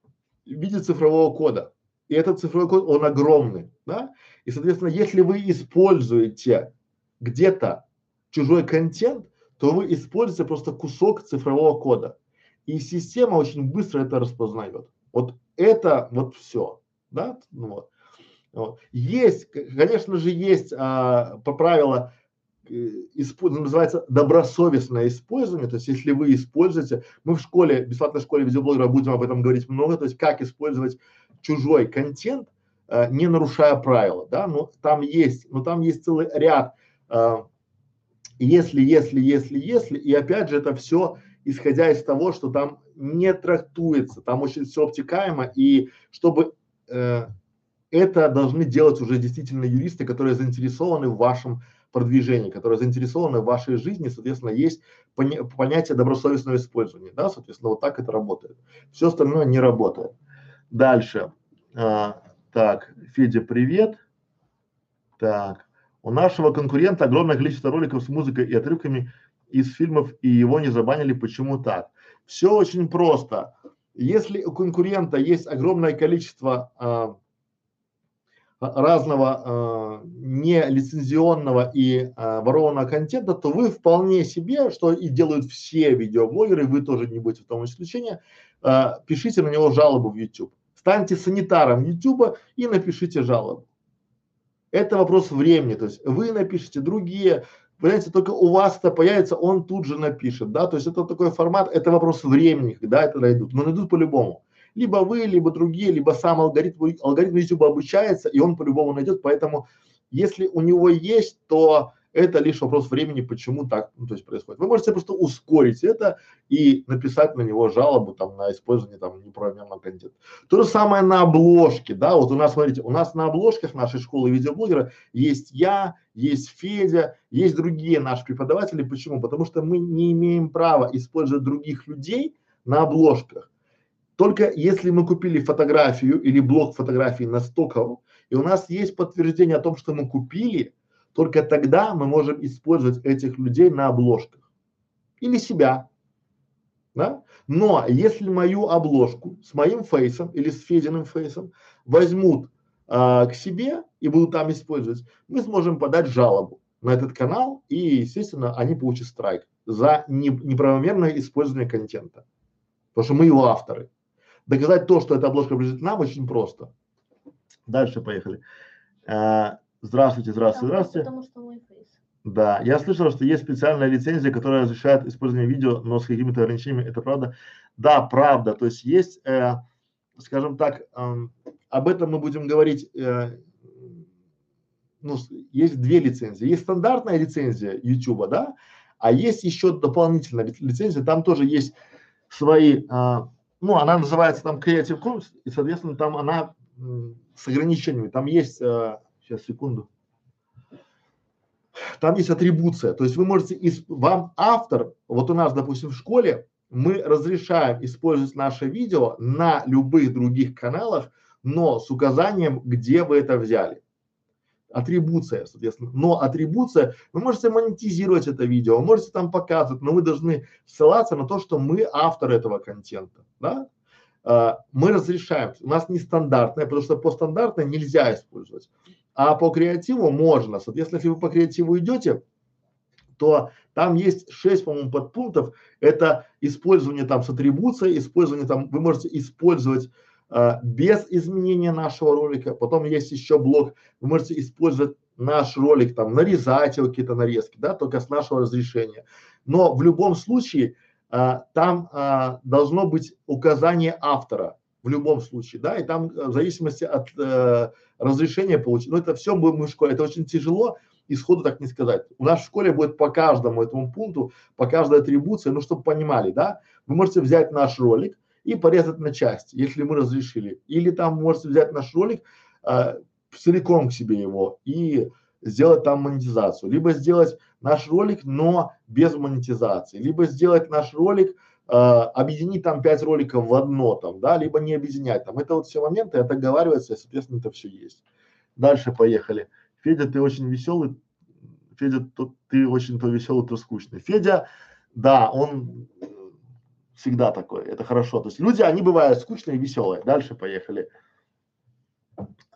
в виде цифрового кода. И этот цифровой код, он огромный, да? И, соответственно, если вы используете где-то чужой контент, то вы используете просто кусок цифрового кода. И система очень быстро это распознает. Вот это вот все. Да? Ну, вот. Вот. Есть, конечно же, есть а, по правилу э, называется добросовестное использование, то есть если вы используете, мы в школе, бесплатной школе видеоблогера будем об этом говорить много, то есть как использовать чужой контент, а, не нарушая правила, да, но там есть, но там есть целый ряд а, если, если, если, если, и опять же это все исходя из того, что там не трактуется, там очень все обтекаемо, и чтобы э, это должны делать уже действительно юристы, которые заинтересованы в вашем продвижении, которые заинтересованы в вашей жизни, соответственно, есть поня понятие добросовестного использования, да, соответственно, вот так это работает. Все остальное не работает. Дальше. А, так, Федя, привет. Так. У нашего конкурента огромное количество роликов с музыкой и отрывками из фильмов, и его не забанили. Почему так? Все очень просто. Если у конкурента есть огромное количество э, разного э, нелицензионного и э, ворованного контента, то вы вполне себе, что и делают все видеоблогеры, вы тоже не будете в том исключении, э, пишите на него жалобу в YouTube. Станьте санитаром YouTube и напишите жалобу. Это вопрос времени, то есть вы напишите, другие, понимаете, только у вас это появится, он тут же напишет, да, то есть это такой формат, это вопрос времени, когда это найдут, но найдут по-любому. Либо вы, либо другие, либо сам алгоритм, алгоритм YouTube обучается, и он по-любому найдет, поэтому если у него есть, то это лишь вопрос времени, почему так, ну, то есть происходит. Вы можете просто ускорить это и написать на него жалобу там на использование там неправомерного контента. То же самое на обложке, да, вот у нас, смотрите, у нас на обложках нашей школы видеоблогера есть я, есть Федя, есть другие наши преподаватели. Почему? Потому что мы не имеем права использовать других людей на обложках. Только если мы купили фотографию или блок фотографий на Стокову, и у нас есть подтверждение о том, что мы купили, только тогда мы можем использовать этих людей на обложках. Или себя. Да? Но если мою обложку с моим фейсом или с Фединым фейсом возьмут а, к себе и будут там использовать, мы сможем подать жалобу на этот канал и, естественно, они получат страйк за не, неправомерное использование контента. Потому что мы его авторы. Доказать то, что эта обложка принадлежит нам, очень просто. Дальше поехали. А, Здравствуйте, здравствуйте, здравствуйте. Потому что мой фейс. Да, я слышал, что есть специальная лицензия, которая разрешает использование видео, но с какими-то ограничениями. Это правда? Да, правда. То есть есть, э, скажем так, э, об этом мы будем говорить. Э, ну, есть две лицензии. Есть стандартная лицензия YouTube, да, а есть еще дополнительная лицензия. Там тоже есть свои, э, ну, она называется там Creative Commons, и, соответственно, там она с ограничениями. Там есть э, Сейчас, секунду. там есть атрибуция, то есть вы можете, исп- вам автор, вот у нас, допустим, в школе, мы разрешаем использовать наше видео на любых других каналах, но с указанием, где вы это взяли. Атрибуция, соответственно. Но атрибуция, вы можете монетизировать это видео, можете там показывать, но вы должны ссылаться на то, что мы автор этого контента, да? А, мы разрешаем, у нас нестандартное, потому что по стандартной нельзя использовать, а по креативу можно. Соответственно, если вы по креативу идете, то там есть шесть, по-моему, подпунктов. Это использование там с атрибуцией, использование там, вы можете использовать а, без изменения нашего ролика. Потом есть еще блок, вы можете использовать наш ролик, там, нарезать его какие-то нарезки, да, только с нашего разрешения. Но в любом случае а, там а, должно быть указание автора в любом случае, да, и там э, в зависимости от э, разрешения получить, ну это все будем в школе, это очень тяжело, исходу так не сказать. У нас в школе будет по каждому этому пункту, по каждой атрибуции, ну чтобы понимали, да, вы можете взять наш ролик и порезать на части, если мы разрешили, или там можете взять наш ролик э, целиком к себе его и сделать там монетизацию, либо сделать наш ролик, но без монетизации, либо сделать наш ролик объединить там пять роликов в одно там, да, либо не объединять там. Это вот все моменты, это оговаривается, и, соответственно, это все есть. Дальше поехали. Федя, ты очень веселый. Федя, то, ты очень то веселый, то скучный. Федя, да, он всегда такой, это хорошо. То есть люди, они бывают скучные и веселые. Дальше поехали.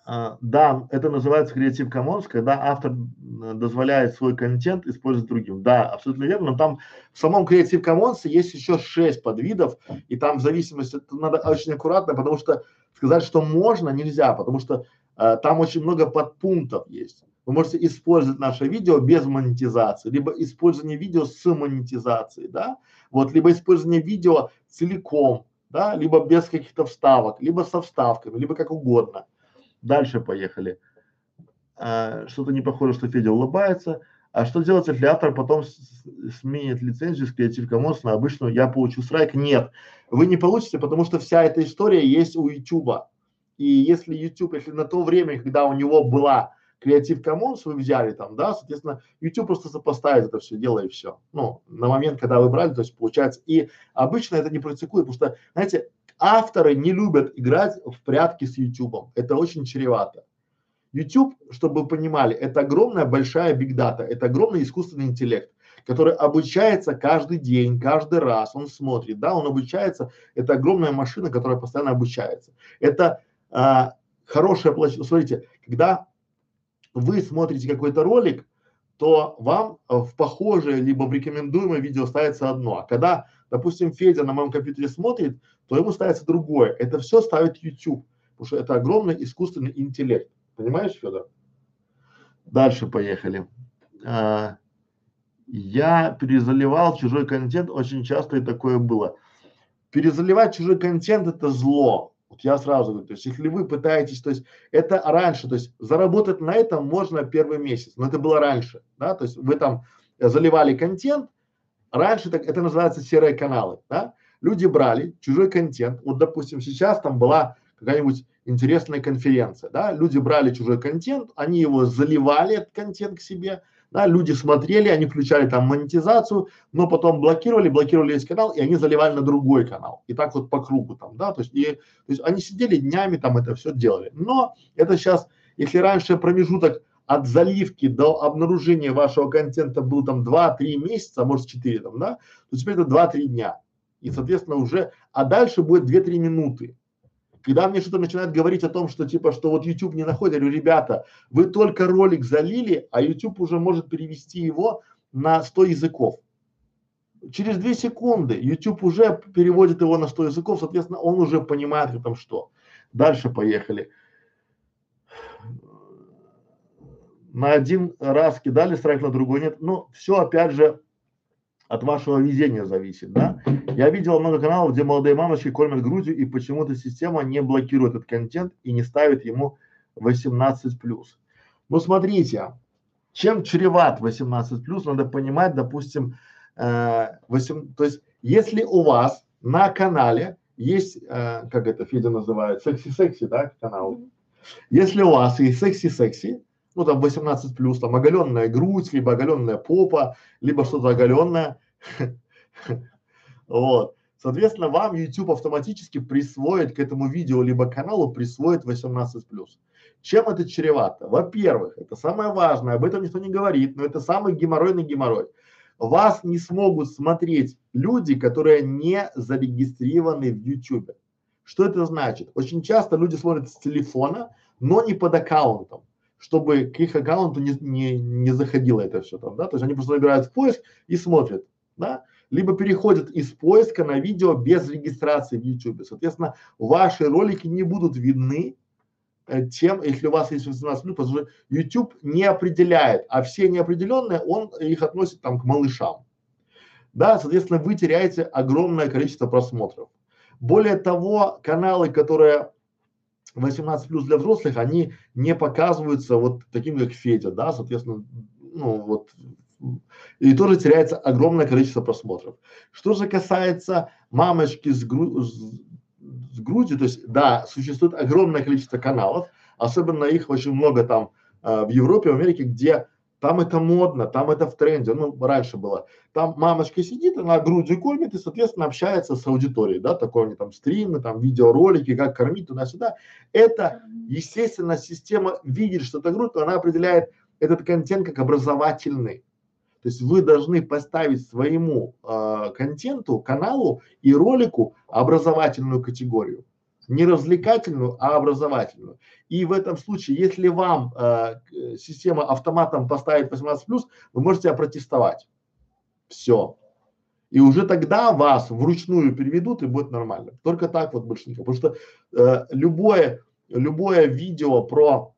А, да, это называется Creative Commons, когда автор дозволяет свой контент использовать другим. Да, абсолютно верно. Но там в самом Creative Commons есть еще шесть подвидов, и там в зависимости, надо очень аккуратно, потому что сказать, что можно, нельзя, потому что э, там очень много подпунктов есть. Вы можете использовать наше видео без монетизации, либо использование видео с монетизацией, да, вот, либо использование видео целиком, да, либо без каких-то вставок, либо со вставками, либо как угодно. Дальше поехали. А, что-то не похоже, что Федя улыбается. А что делать, если автор потом сменит лицензию с Creative Commons на обычную, я получу страйк? Нет, вы не получите, потому что вся эта история есть у YouTube. И если YouTube, если на то время, когда у него была Creative Commons вы взяли там, да, соответственно, YouTube просто сопоставит это все дело и все. Ну, на момент, когда вы брали, то есть получается, и обычно это не практикует, потому что, знаете, авторы не любят играть в прятки с YouTube. Это очень чревато. YouTube, чтобы вы понимали, это огромная большая бигдата, это огромный искусственный интеллект, который обучается каждый день, каждый раз, он смотрит, да, он обучается, это огромная машина, которая постоянно обучается. Это а, хорошая площадь, смотрите, когда вы смотрите какой-то ролик, то вам э, в похожее либо в рекомендуемое видео ставится одно. А когда, допустим, Федя на моем компьютере смотрит, то ему ставится другое. Это все ставит YouTube, потому что это огромный искусственный интеллект. Понимаешь, Федор? Дальше поехали. А, я перезаливал чужой контент, очень часто и такое было. Перезаливать чужой контент это зло. Вот я сразу говорю, то есть если вы пытаетесь, то есть это раньше, то есть заработать на этом можно первый месяц, но это было раньше, да, то есть вы там заливали контент, раньше так, это называется серые каналы, да, люди брали чужой контент, вот допустим сейчас там была какая-нибудь интересная конференция, да, люди брали чужой контент, они его заливали этот контент к себе, да, люди смотрели, они включали там монетизацию, но потом блокировали, блокировали весь канал, и они заливали на другой канал. И так вот по кругу там, да, то есть, и, то есть они сидели днями там это все делали. Но это сейчас, если раньше промежуток от заливки до обнаружения вашего контента был там 2-3 месяца, а может 4 там, да, то теперь это 2-3 дня. И, соответственно, уже, а дальше будет 2-3 минуты. Когда мне что-то начинает говорить о том, что типа, что вот YouTube не находит, я говорю, ребята, вы только ролик залили, а YouTube уже может перевести его на 100 языков. Через 2 секунды YouTube уже переводит его на 100 языков, соответственно, он уже понимает там что. Дальше поехали. На один раз кидали страйк, на другой нет. Ну, все опять же от вашего везения зависит, да. Я видел много каналов, где молодые мамочки кормят грудью, и почему-то система не блокирует этот контент и не ставит ему 18 плюс. Ну смотрите, чем чреват 18 плюс, надо понимать, допустим, э, 8, то есть если у вас на канале есть, э, как это Федя называет, секси-секси, да, канал. Если у вас есть секси-секси, ну там 18 плюс, там оголенная грудь, либо оголенная попа, либо что-то оголенное. Вот. Соответственно, вам YouTube автоматически присвоит к этому видео либо каналу присвоит 18 плюс. Чем это чревато? Во-первых, это самое важное, об этом никто не говорит, но это самый геморройный геморрой. Вас не смогут смотреть люди, которые не зарегистрированы в YouTube. Что это значит? Очень часто люди смотрят с телефона, но не под аккаунтом, чтобы к их аккаунту не, не, не заходило это все там, да, то есть они просто набирают в поиск и смотрят, да, либо переходят из поиска на видео без регистрации в YouTube. Соответственно, ваши ролики не будут видны э, тем, если у вас есть 18 плюс, потому что YouTube не определяет, а все неопределенные, он их относит там к малышам. Да, соответственно, вы теряете огромное количество просмотров. Более того, каналы, которые 18 плюс для взрослых, они не показываются вот таким, как Федя, да, соответственно, ну вот, и тоже теряется огромное количество просмотров. Что же касается мамочки с, гру, с, с грудью, то есть, да, существует огромное количество каналов, особенно их очень много там э, в Европе, в Америке, где там это модно, там это в тренде, ну, раньше было. Там мамочка сидит, она грудью кормит и, соответственно, общается с аудиторией, да, такое они там стримы, там видеоролики, как кормить туда-сюда. Это, естественно, система видит, что это грудь, она определяет этот контент как образовательный. То есть вы должны поставить своему э, контенту, каналу и ролику образовательную категорию не развлекательную, а образовательную. И в этом случае, если вам э, система автоматом поставит 18+, вы можете опротестовать. Все. И уже тогда вас вручную переведут и будет нормально. Только так вот больше никак. Потому что э, любое, любое видео про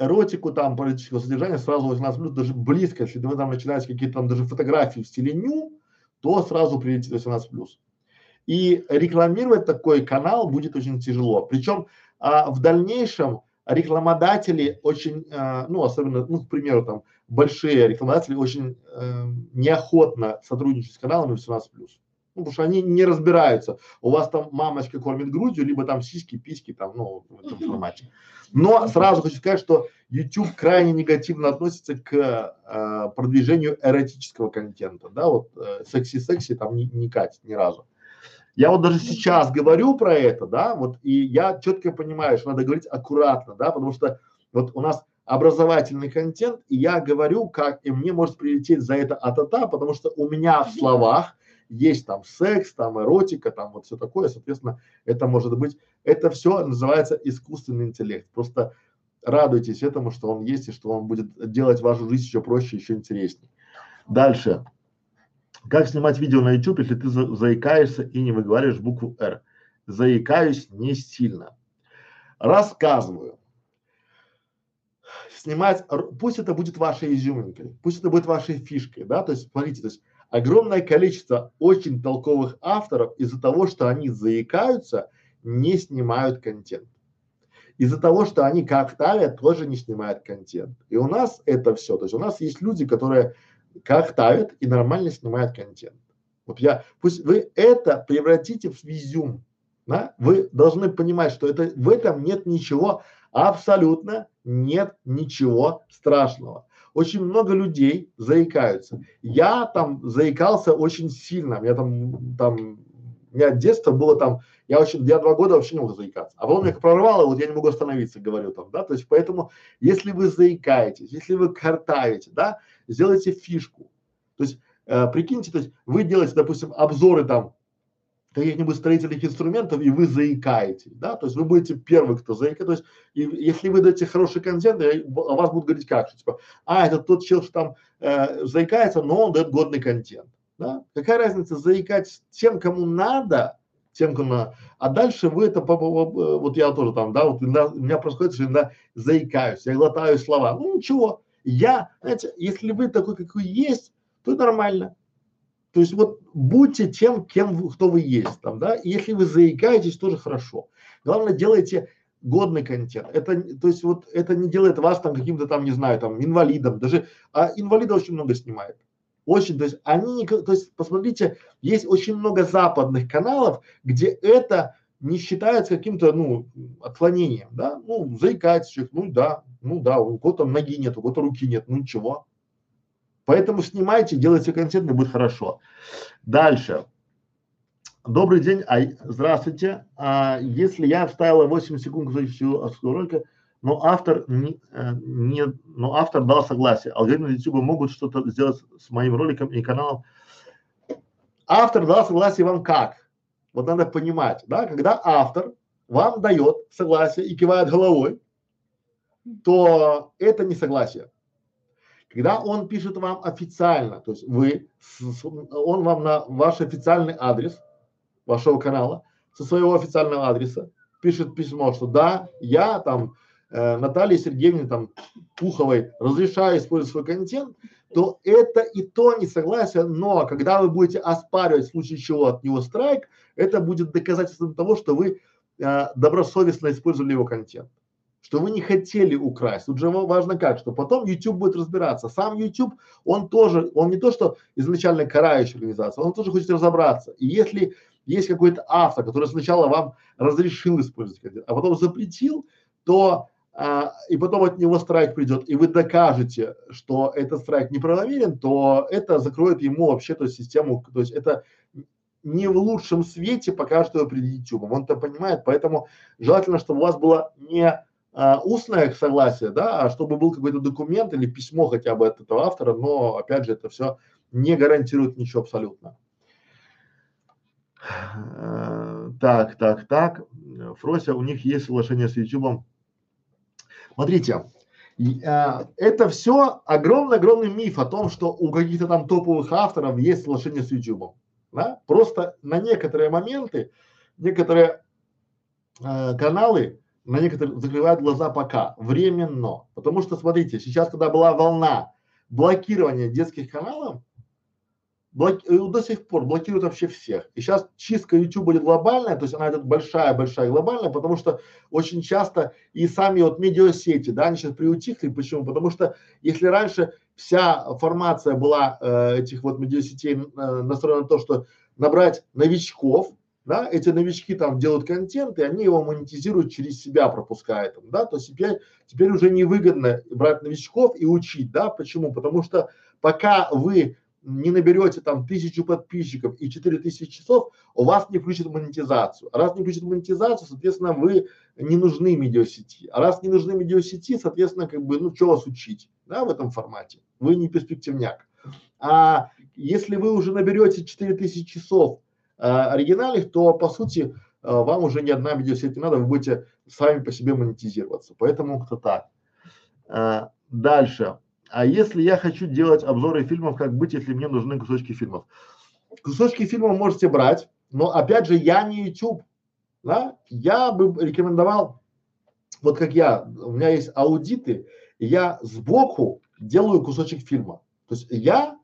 эротику, там, политического содержания сразу 18 плюс, даже близко, если вы там начинаете какие-то там даже фотографии в стиле ню, то сразу прилетит 18 плюс. И рекламировать такой канал будет очень тяжело. Причем а, в дальнейшем рекламодатели очень, а, ну особенно, ну к примеру там большие рекламодатели очень а, неохотно сотрудничают с каналами 18+. Ну, потому что они не разбираются. У вас там мамочка кормит грудью, либо там сиськи, письки, там, ну, в этом формате. Но сразу хочу сказать, что YouTube крайне негативно относится к э, продвижению эротического контента, да, вот э, секси-секси там не, не катит ни разу. Я вот даже сейчас говорю про это, да, вот, и я четко понимаю, что надо говорить аккуратно, да, потому что вот у нас образовательный контент, и я говорю, как, и мне может прилететь за это атата, потому что у меня в словах есть там секс, там эротика, там вот все такое, соответственно, это может быть, это все называется искусственный интеллект. Просто радуйтесь этому, что он есть и что он будет делать вашу жизнь еще проще, еще интереснее. Дальше. Как снимать видео на YouTube, если ты за, заикаешься и не выговариваешь букву R? Заикаюсь не сильно. Рассказываю. Снимать, пусть это будет вашей изюминкой, пусть это будет вашей фишкой, да, то есть, смотрите, то есть огромное количество очень толковых авторов из-за того, что они заикаются, не снимают контент. Из-за того, что они как тавят, тоже не снимают контент. И у нас это все, то есть у нас есть люди, которые как тавят и нормально снимают контент. Вот я, пусть вы это превратите в визюм, да? Вы должны понимать, что это в этом нет ничего, абсолютно нет ничего страшного. Очень много людей заикаются. Я там заикался очень сильно. Я там, там, у меня детство было там, я очень, я два года вообще не мог заикаться. А потом меня прорвало, вот я не могу остановиться, говорю там, да, то есть поэтому, если вы заикаетесь, если вы картавите, да, сделайте фишку. То есть, э, прикиньте, то есть вы делаете, допустим, обзоры там каких-нибудь строительных инструментов, и вы заикаете, да, то есть вы будете первый, кто заикает, то есть и, если вы даете хороший контент, о вас будут говорить как, что типа, а, это тот человек, что там э, заикается, но он дает годный контент, да, какая разница заикать тем, кому надо, тем, кому надо, а дальше вы это, вот я тоже там, да, вот у меня происходит, что иногда заикаюсь, я глотаю слова, ну ничего, я, знаете, если вы такой, какой есть, то нормально. То есть вот будьте тем, кем кто вы есть там, да, и если вы заикаетесь, тоже хорошо. Главное, делайте годный контент. Это, то есть вот это не делает вас там каким-то там, не знаю, там инвалидом, даже, а инвалида очень много снимает. Очень, то есть они, то есть посмотрите, есть очень много западных каналов, где это не считается каким-то, ну, отклонением, да, ну, заикается человек, ну, да, ну, да, у кого-то ноги нет, у кого-то руки нет, ну, ничего. Поэтому снимайте, делайте контент, и будет хорошо. Дальше. Добрый день, а, здравствуйте. А, если я вставила 8 секунд всего ролика, но автор не, э, не, но автор дал согласие. Алгоритмы YouTube могут что-то сделать с моим роликом и каналом. Автор дал согласие вам как? Вот надо понимать, да, когда автор вам дает согласие и кивает головой, то это не согласие. Когда он пишет вам официально, то есть вы, он вам на ваш официальный адрес вашего канала, со своего официального адреса пишет письмо, что да, я там э, Наталье Сергеевне там Пуховой разрешаю использовать свой контент, то это и то не согласие, но когда вы будете оспаривать в случае чего от него страйк, это будет доказательством того, что вы э, добросовестно использовали его контент что вы не хотели украсть. Тут же важно как, что потом YouTube будет разбираться. Сам YouTube, он тоже, он не то, что изначально карающая организация, он тоже хочет разобраться. И если есть какой-то автор, который сначала вам разрешил использовать контент, а потом запретил, то а, и потом от него страйк придет, и вы докажете, что этот страйк неправомерен, то это закроет ему вообще то систему, то есть это не в лучшем свете покажет его перед YouTube. Он это понимает, поэтому желательно, чтобы у вас было не а, устное согласие, да, а чтобы был какой-то документ или письмо хотя бы от этого автора, но опять же это все не гарантирует ничего абсолютно. Э, так, так, так. Фрося, у них есть соглашение с YouTube. Смотрите, э, это все огромный-огромный миф о том, что у каких-то там топовых авторов есть соглашение с YouTube. Да? Просто на некоторые моменты, некоторые э, каналы на некоторые закрывают глаза пока, временно. Потому что, смотрите, сейчас, когда была волна блокирования детских каналов, блок, э, до сих пор блокируют вообще всех. И сейчас чистка YouTube будет глобальная, то есть она идет большая-большая глобальная, потому что очень часто и сами вот медиасети, да, они сейчас приутихли. Почему? Потому что если раньше вся формация была э, этих вот медиасетей э, настроена на то, что набрать новичков, да, эти новички там делают контент, и они его монетизируют через себя, пропуская там, да, то теперь, теперь уже невыгодно брать новичков и учить, да, почему? Потому что пока вы не наберете там тысячу подписчиков и четыре тысячи часов, у вас не включат монетизацию. А раз не включат монетизацию, соответственно, вы не нужны медиасети. А раз не нужны медиасети, соответственно, как бы, ну, что вас учить, да, в этом формате? Вы не перспективняк. А если вы уже наберете четыре тысячи часов э, оригинальных, то, по сути, э, вам уже ни одна видеосеть не надо, вы будете сами по себе монетизироваться. Поэтому кто так. Э, дальше. А если я хочу делать обзоры фильмов, как быть, если мне нужны кусочки фильмов? Кусочки фильмов можете брать, но опять же я не YouTube, да? Я бы рекомендовал, вот как я, у меня есть аудиты, я сбоку делаю кусочек фильма. То есть я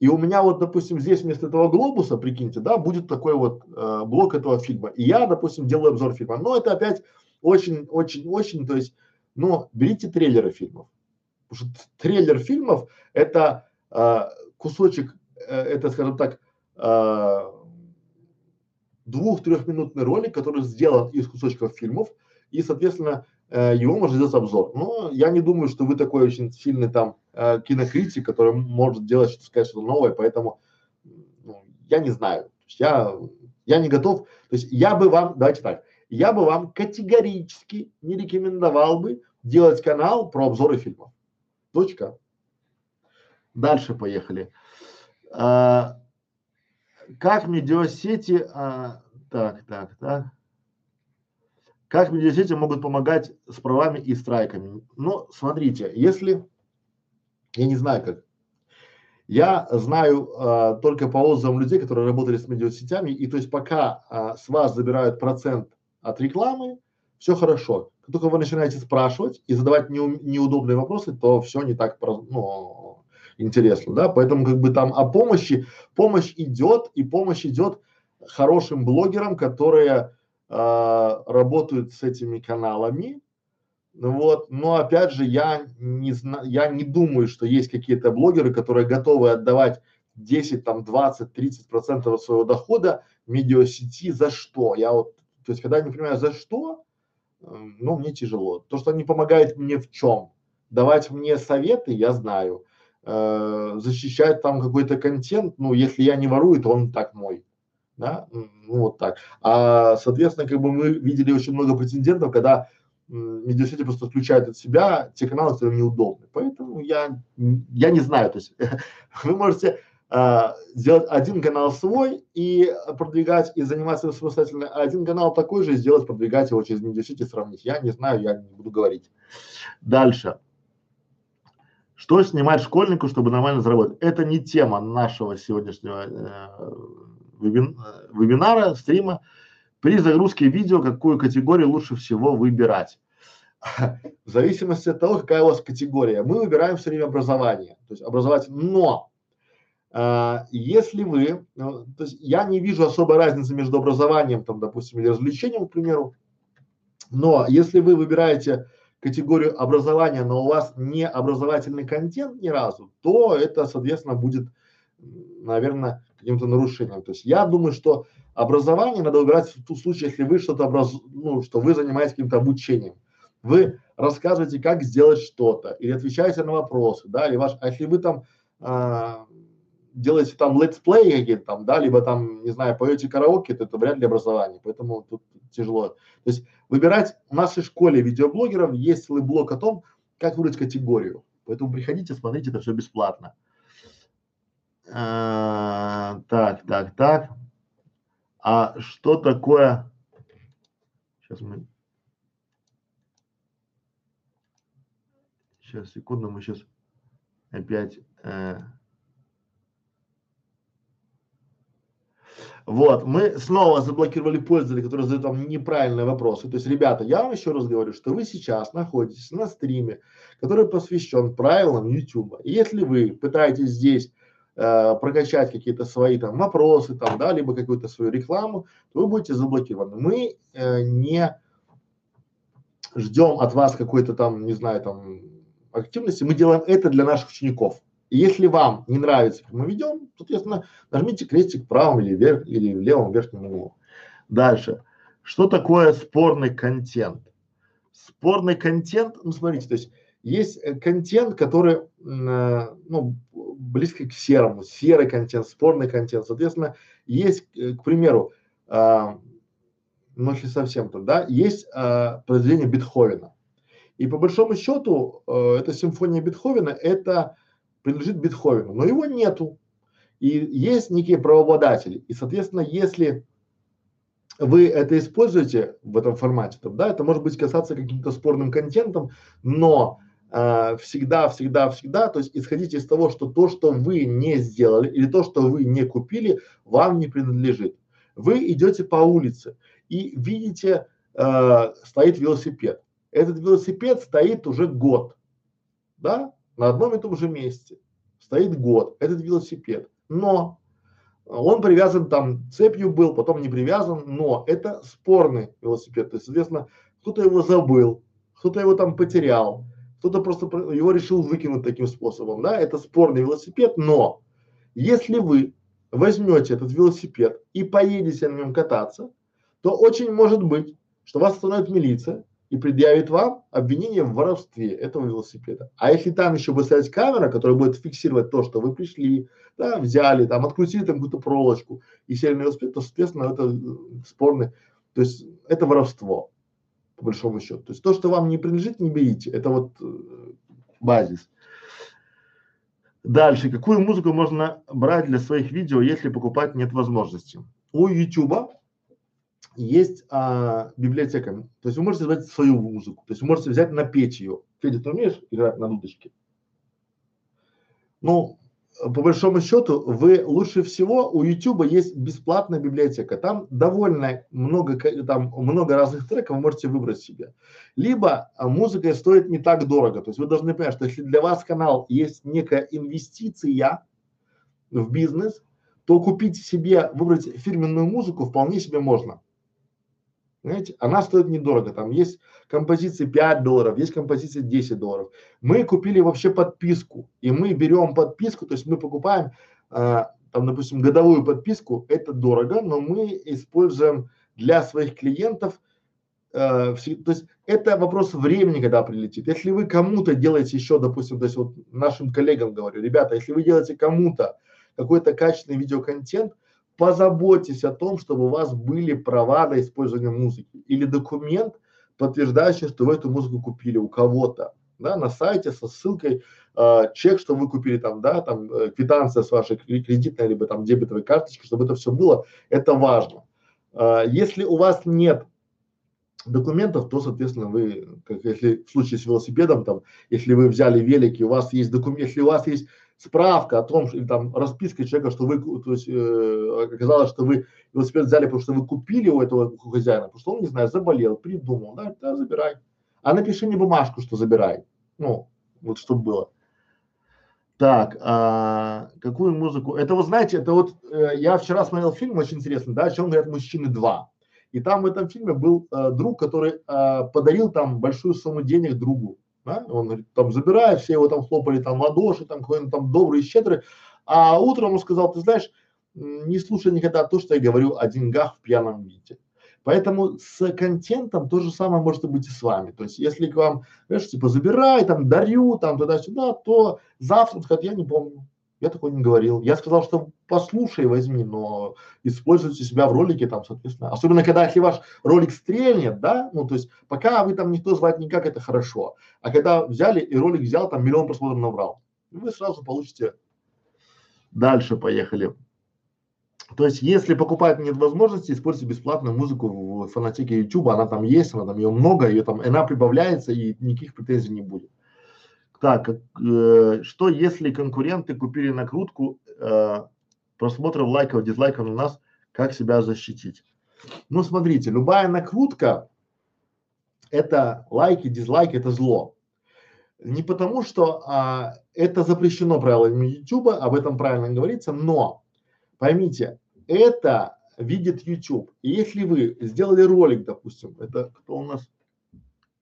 и у меня вот, допустим, здесь вместо этого глобуса, прикиньте, да, будет такой вот э, блок этого фильма. И я, допустим, делаю обзор фильма. Но это опять очень, очень, очень, то есть, ну, берите трейлеры фильмов. Потому что трейлер фильмов – это э, кусочек, э, это, скажем так, э, двух-трехминутный ролик, который сделан из кусочков фильмов, и, соответственно, э, его можно сделать обзор. Но я не думаю, что вы такой очень сильный там э, кинокритик, который может делать, что сказать что-то новое, поэтому ну, я не знаю. Я, я не готов. То есть я бы вам, давайте так, я бы вам категорически не рекомендовал бы делать канал про обзоры фильмов. Точка. Дальше поехали. А, как медиасети, а, так, так, так. Как медиасети могут помогать с правами и страйками? Ну, смотрите, если, я не знаю как, я знаю а, только по отзывам людей, которые работали с медиасетями, и то есть пока а, с вас забирают процент от рекламы, все хорошо. Как только вы начинаете спрашивать и задавать не, неудобные вопросы, то все не так ну, интересно, да, поэтому как бы там о помощи, помощь идет и помощь идет хорошим блогерам, которые э, работают с этими каналами, вот, но опять же я не знаю, я не думаю, что есть какие-то блогеры, которые готовы отдавать 10, там 20, 30 процентов своего дохода медиасети за что? Я вот То есть, когда я не понимаю, за что, ну, мне тяжело. То, что они помогают мне в чем? Давать мне советы, я знаю. Э, защищать там какой-то контент, ну, если я не ворую, то он так мой. Да, ну, вот так. А, соответственно, как бы мы видели очень много прецедентов, когда медиасети просто отключают от себя те каналы, которые неудобны. Поэтому я, я не знаю, то есть вы можете а, сделать один канал свой и продвигать и заниматься самостоятельно, а один канал такой же и сделать, продвигать его через медиасети сравнить. Я не знаю, я не буду говорить. Дальше. Что снимать школьнику, чтобы нормально заработать? Это не тема нашего сегодняшнего э, вебин, вебинара, стрима. При загрузке видео какую категорию лучше всего выбирать? В зависимости от того, какая у вас категория. Мы выбираем все время образование, то есть образовательное. Но если вы, ну, то есть я не вижу особой разницы между образованием, там, допустим, или развлечением, к примеру, но если вы выбираете категорию образования, но у вас не образовательный контент ни разу, то это, соответственно, будет, наверное, каким-то нарушением. То есть я думаю, что образование надо выбирать в том случае, если вы что-то образ, ну, что вы занимаетесь каким-то обучением. Вы рассказываете, как сделать что-то, или отвечаете на вопросы, да, или ваш, а если вы там а, делаете там летсплей какие-то там, да, либо там, не знаю, поете караоке, то это вряд ли образование, поэтому тут тяжело. То есть выбирать в нашей школе видеоблогеров есть целый блок о том, как выбрать категорию. Поэтому приходите, смотрите, это все бесплатно. А, так, так, так. А что такое? Сейчас мы. Сейчас, секунду, мы сейчас опять. Э... Вот, мы снова заблокировали пользователей, которые задают вам неправильные вопросы. То есть, ребята, я вам еще раз говорю, что вы сейчас находитесь на стриме, который посвящен правилам YouTube. И если вы пытаетесь здесь э, прокачать какие-то свои там вопросы, там, да, либо какую-то свою рекламу, то вы будете заблокированы. Мы э, не ждем от вас какой-то там, не знаю, там активности, мы делаем это для наших учеников. Если вам не нравится, как мы ведем, соответственно, нажмите крестик правым или вверх, или в левом верхнем углу. Дальше. Что такое спорный контент? Спорный контент, ну смотрите, то есть есть э, контент, который, э, ну, близко к серому, серый контент, спорный контент. Соответственно, есть, э, к примеру, э, ну, если совсем то, да, есть э, произведение Бетховена. И по большому счету, э, эта симфония Бетховена, это принадлежит Бетховену, но его нету. И есть некие правообладатели. И, соответственно, если вы это используете в этом формате, то да, это может быть касаться каким-то спорным контентом, но э, всегда, всегда, всегда, то есть исходите из того, что то, что вы не сделали или то, что вы не купили, вам не принадлежит. Вы идете по улице и видите, э, стоит велосипед. Этот велосипед стоит уже год, да, на одном и том же месте. Стоит год, этот велосипед. Но он привязан там цепью был, потом не привязан, но это спорный велосипед. То есть, соответственно, кто-то его забыл, кто-то его там потерял, кто-то просто его решил выкинуть таким способом, да, это спорный велосипед, но если вы возьмете этот велосипед и поедете на нем кататься, то очень может быть, что вас остановит милиция и предъявит вам обвинение в воровстве этого велосипеда. А если там еще будет стоять камера, которая будет фиксировать то, что вы пришли, да, взяли, там, открутили там какую-то проволочку и сели на велосипед, то, соответственно, это э, спорный, то есть это воровство, по большому счету. То есть то, что вам не принадлежит, не берите. Это вот э, базис. Дальше. Какую музыку можно брать для своих видео, если покупать нет возможности? У YouTube есть а, библиотека, то есть вы можете взять свою музыку, то есть вы можете взять, напеть ее. Федя, ты умеешь играть на дудочке? Ну, по большому счету, вы лучше всего у YouTube есть бесплатная библиотека. Там довольно много, там много разных треков вы можете выбрать себе. Либо а, музыка стоит не так дорого. То есть вы должны понять, что если для вас канал есть некая инвестиция в бизнес, то купить себе, выбрать фирменную музыку вполне себе можно. Понимаете? Она стоит недорого. Там есть композиции 5 долларов, есть композиции 10 долларов. Мы купили вообще подписку. И мы берем подписку, то есть мы покупаем, э, там, допустим, годовую подписку. Это дорого, но мы используем для своих клиентов, э, то есть это вопрос времени, когда прилетит. Если вы кому-то делаете еще, допустим, то есть вот нашим коллегам говорю, ребята, если вы делаете кому-то какой-то качественный видеоконтент, позаботьтесь о том, чтобы у вас были права на использование музыки или документ, подтверждающий, что вы эту музыку купили у кого-то, да, на сайте со ссылкой э, чек, что вы купили там, да, там э, квитанция с вашей кредитной либо там дебетовой карточки, чтобы это все было, это важно. Э, если у вас нет документов, то, соответственно, вы, как если в случае с велосипедом, там, если вы взяли велик, и у вас есть документ, если у вас есть справка о том, или там расписка человека, что вы, то есть э, оказалось, что вы велосипед взяли, потому что вы купили у этого хозяина, потому что он, не знаю, заболел, придумал, да, да, забирай. А напиши мне бумажку, что забирай. Ну, вот чтобы было. Так, а, какую музыку? Это вот знаете, это вот э, я вчера смотрел фильм очень интересный, да, о чем говорят мужчины два. И там в этом фильме был э, друг, который э, подарил там большую сумму денег другу да? Он там забирает, все его там хлопали там ладоши, там какой-то там добрый, щедрый, а утром он сказал, ты знаешь, не слушай никогда то, что я говорю о деньгах в пьяном виде. Поэтому с контентом то же самое может быть и с вами. То есть, если к вам, знаешь, типа, забирай, там, дарю, там, туда-сюда, то завтра, сказать, я не помню. Я такой не говорил. Я сказал, что послушай, возьми, но используйте себя в ролике там, соответственно. Особенно, когда если ваш ролик стрельнет, да, ну, то есть, пока вы там никто звать никак, это хорошо. А когда взяли и ролик взял, там миллион просмотров набрал, вы сразу получите. Дальше поехали. То есть, если покупать нет возможности, используйте бесплатную музыку в фанатике YouTube, она там есть, она там ее много, ее там, она прибавляется и никаких претензий не будет. Так, э, что если конкуренты купили накрутку э, просмотров, лайков, дизлайков на нас, как себя защитить? Ну, смотрите, любая накрутка – это лайки, дизлайки, это зло. Не потому, что а, это запрещено правилами YouTube, об этом правильно говорится, но поймите, это видит YouTube. И если вы сделали ролик, допустим, это кто у нас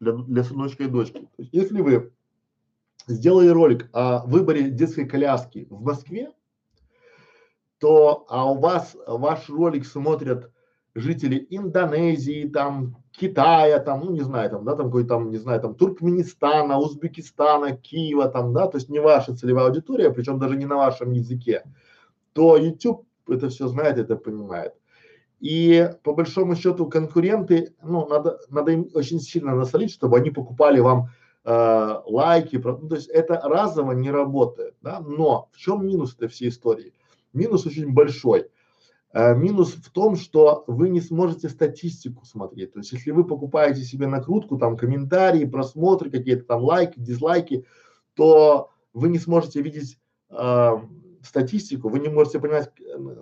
для, для сыночка и дочки, если вы сделали ролик о выборе детской коляски в Москве, то а у вас ваш ролик смотрят жители Индонезии, там Китая, там, ну не знаю, там, да, там какой там, не знаю, там Туркменистана, Узбекистана, Киева, там, да, то есть не ваша целевая аудитория, причем даже не на вашем языке, то YouTube это все знает, это понимает. И по большому счету конкуренты, ну, надо, надо им очень сильно насолить, чтобы они покупали вам э, лайки, ну, то есть это разово не работает, да, но в чем минус этой всей истории? Минус очень большой. Э, минус в том, что вы не сможете статистику смотреть, то есть если вы покупаете себе накрутку, там комментарии, просмотры, какие-то там лайки, дизлайки, то вы не сможете видеть э, статистику, вы не можете понимать,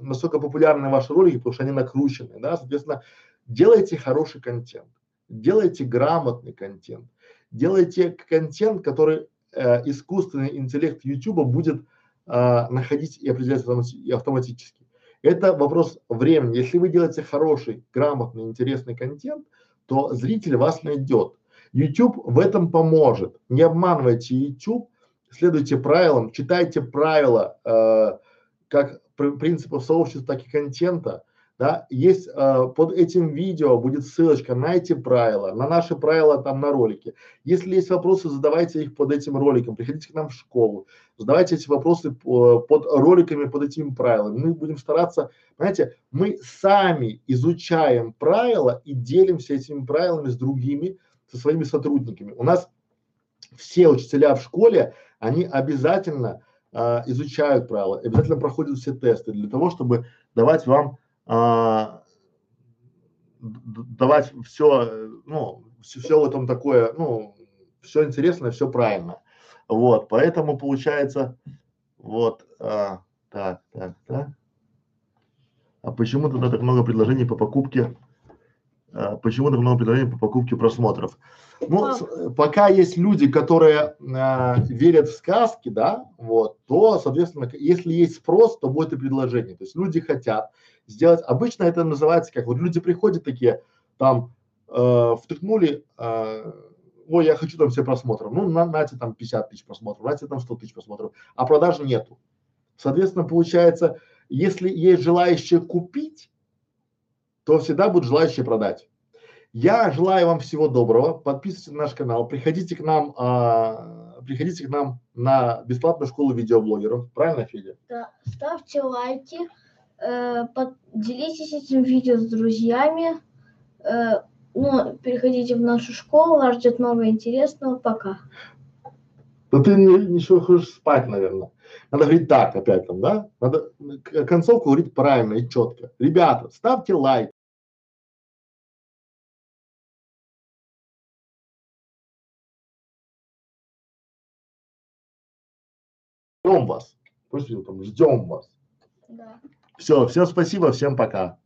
насколько популярны ваши ролики, потому что они накручены, да, соответственно, делайте хороший контент, делайте грамотный контент, делайте контент, который э, искусственный интеллект YouTube будет э, находить и определять автомати автоматически. Это вопрос времени. Если вы делаете хороший, грамотный, интересный контент, то зритель вас найдет. YouTube в этом поможет. Не обманывайте YouTube, следуйте правилам, читайте правила э, как принципов сообщества, так и контента да, есть э, под этим видео будет ссылочка на эти правила, на наши правила там на ролике. Если есть вопросы, задавайте их под этим роликом, приходите к нам в школу, задавайте эти вопросы по, под роликами, под этими правилами. Мы будем стараться, понимаете, мы сами изучаем правила и делимся этими правилами с другими, со своими сотрудниками. У нас все учителя в школе, они обязательно э, изучают правила, обязательно проходят все тесты для того, чтобы давать вам давать все, ну, все, все в этом такое, ну, все интересно, все правильно. Вот, поэтому получается, вот, а, так, так, так. А почему тогда так много предложений по покупке? А, почему так много предложений по покупке просмотров? Ну, с, пока есть люди, которые а, верят в сказки, да, вот, то, соответственно, если есть спрос, то будет и предложение. То есть люди хотят, сделать. Обычно это называется как вот люди приходят такие, там э, втыкнули, э, ой, я хочу там все просмотров, ну на, нате там 50 тысяч просмотров, нате там 100 тысяч просмотров, а продаж нету. Соответственно, получается, если есть желающие купить, то всегда будут желающие продать. Я желаю вам всего доброго. Подписывайтесь на наш канал, приходите к нам, а, приходите к нам на бесплатную школу видеоблогеров. Правильно, Федя? Да. Ставьте лайки, э, под- делитесь этим видео с друзьями. Э, ну, переходите в нашу школу, вас ждет много интересного. Пока. Да ты не, ничего хочешь спать, наверное. Надо говорить так опять там, да? Надо концовку говорить правильно и четко. Ребята, ставьте лайк. Ждем вас. Пусть там, ждем вас. Да. Все, всем спасибо, всем пока.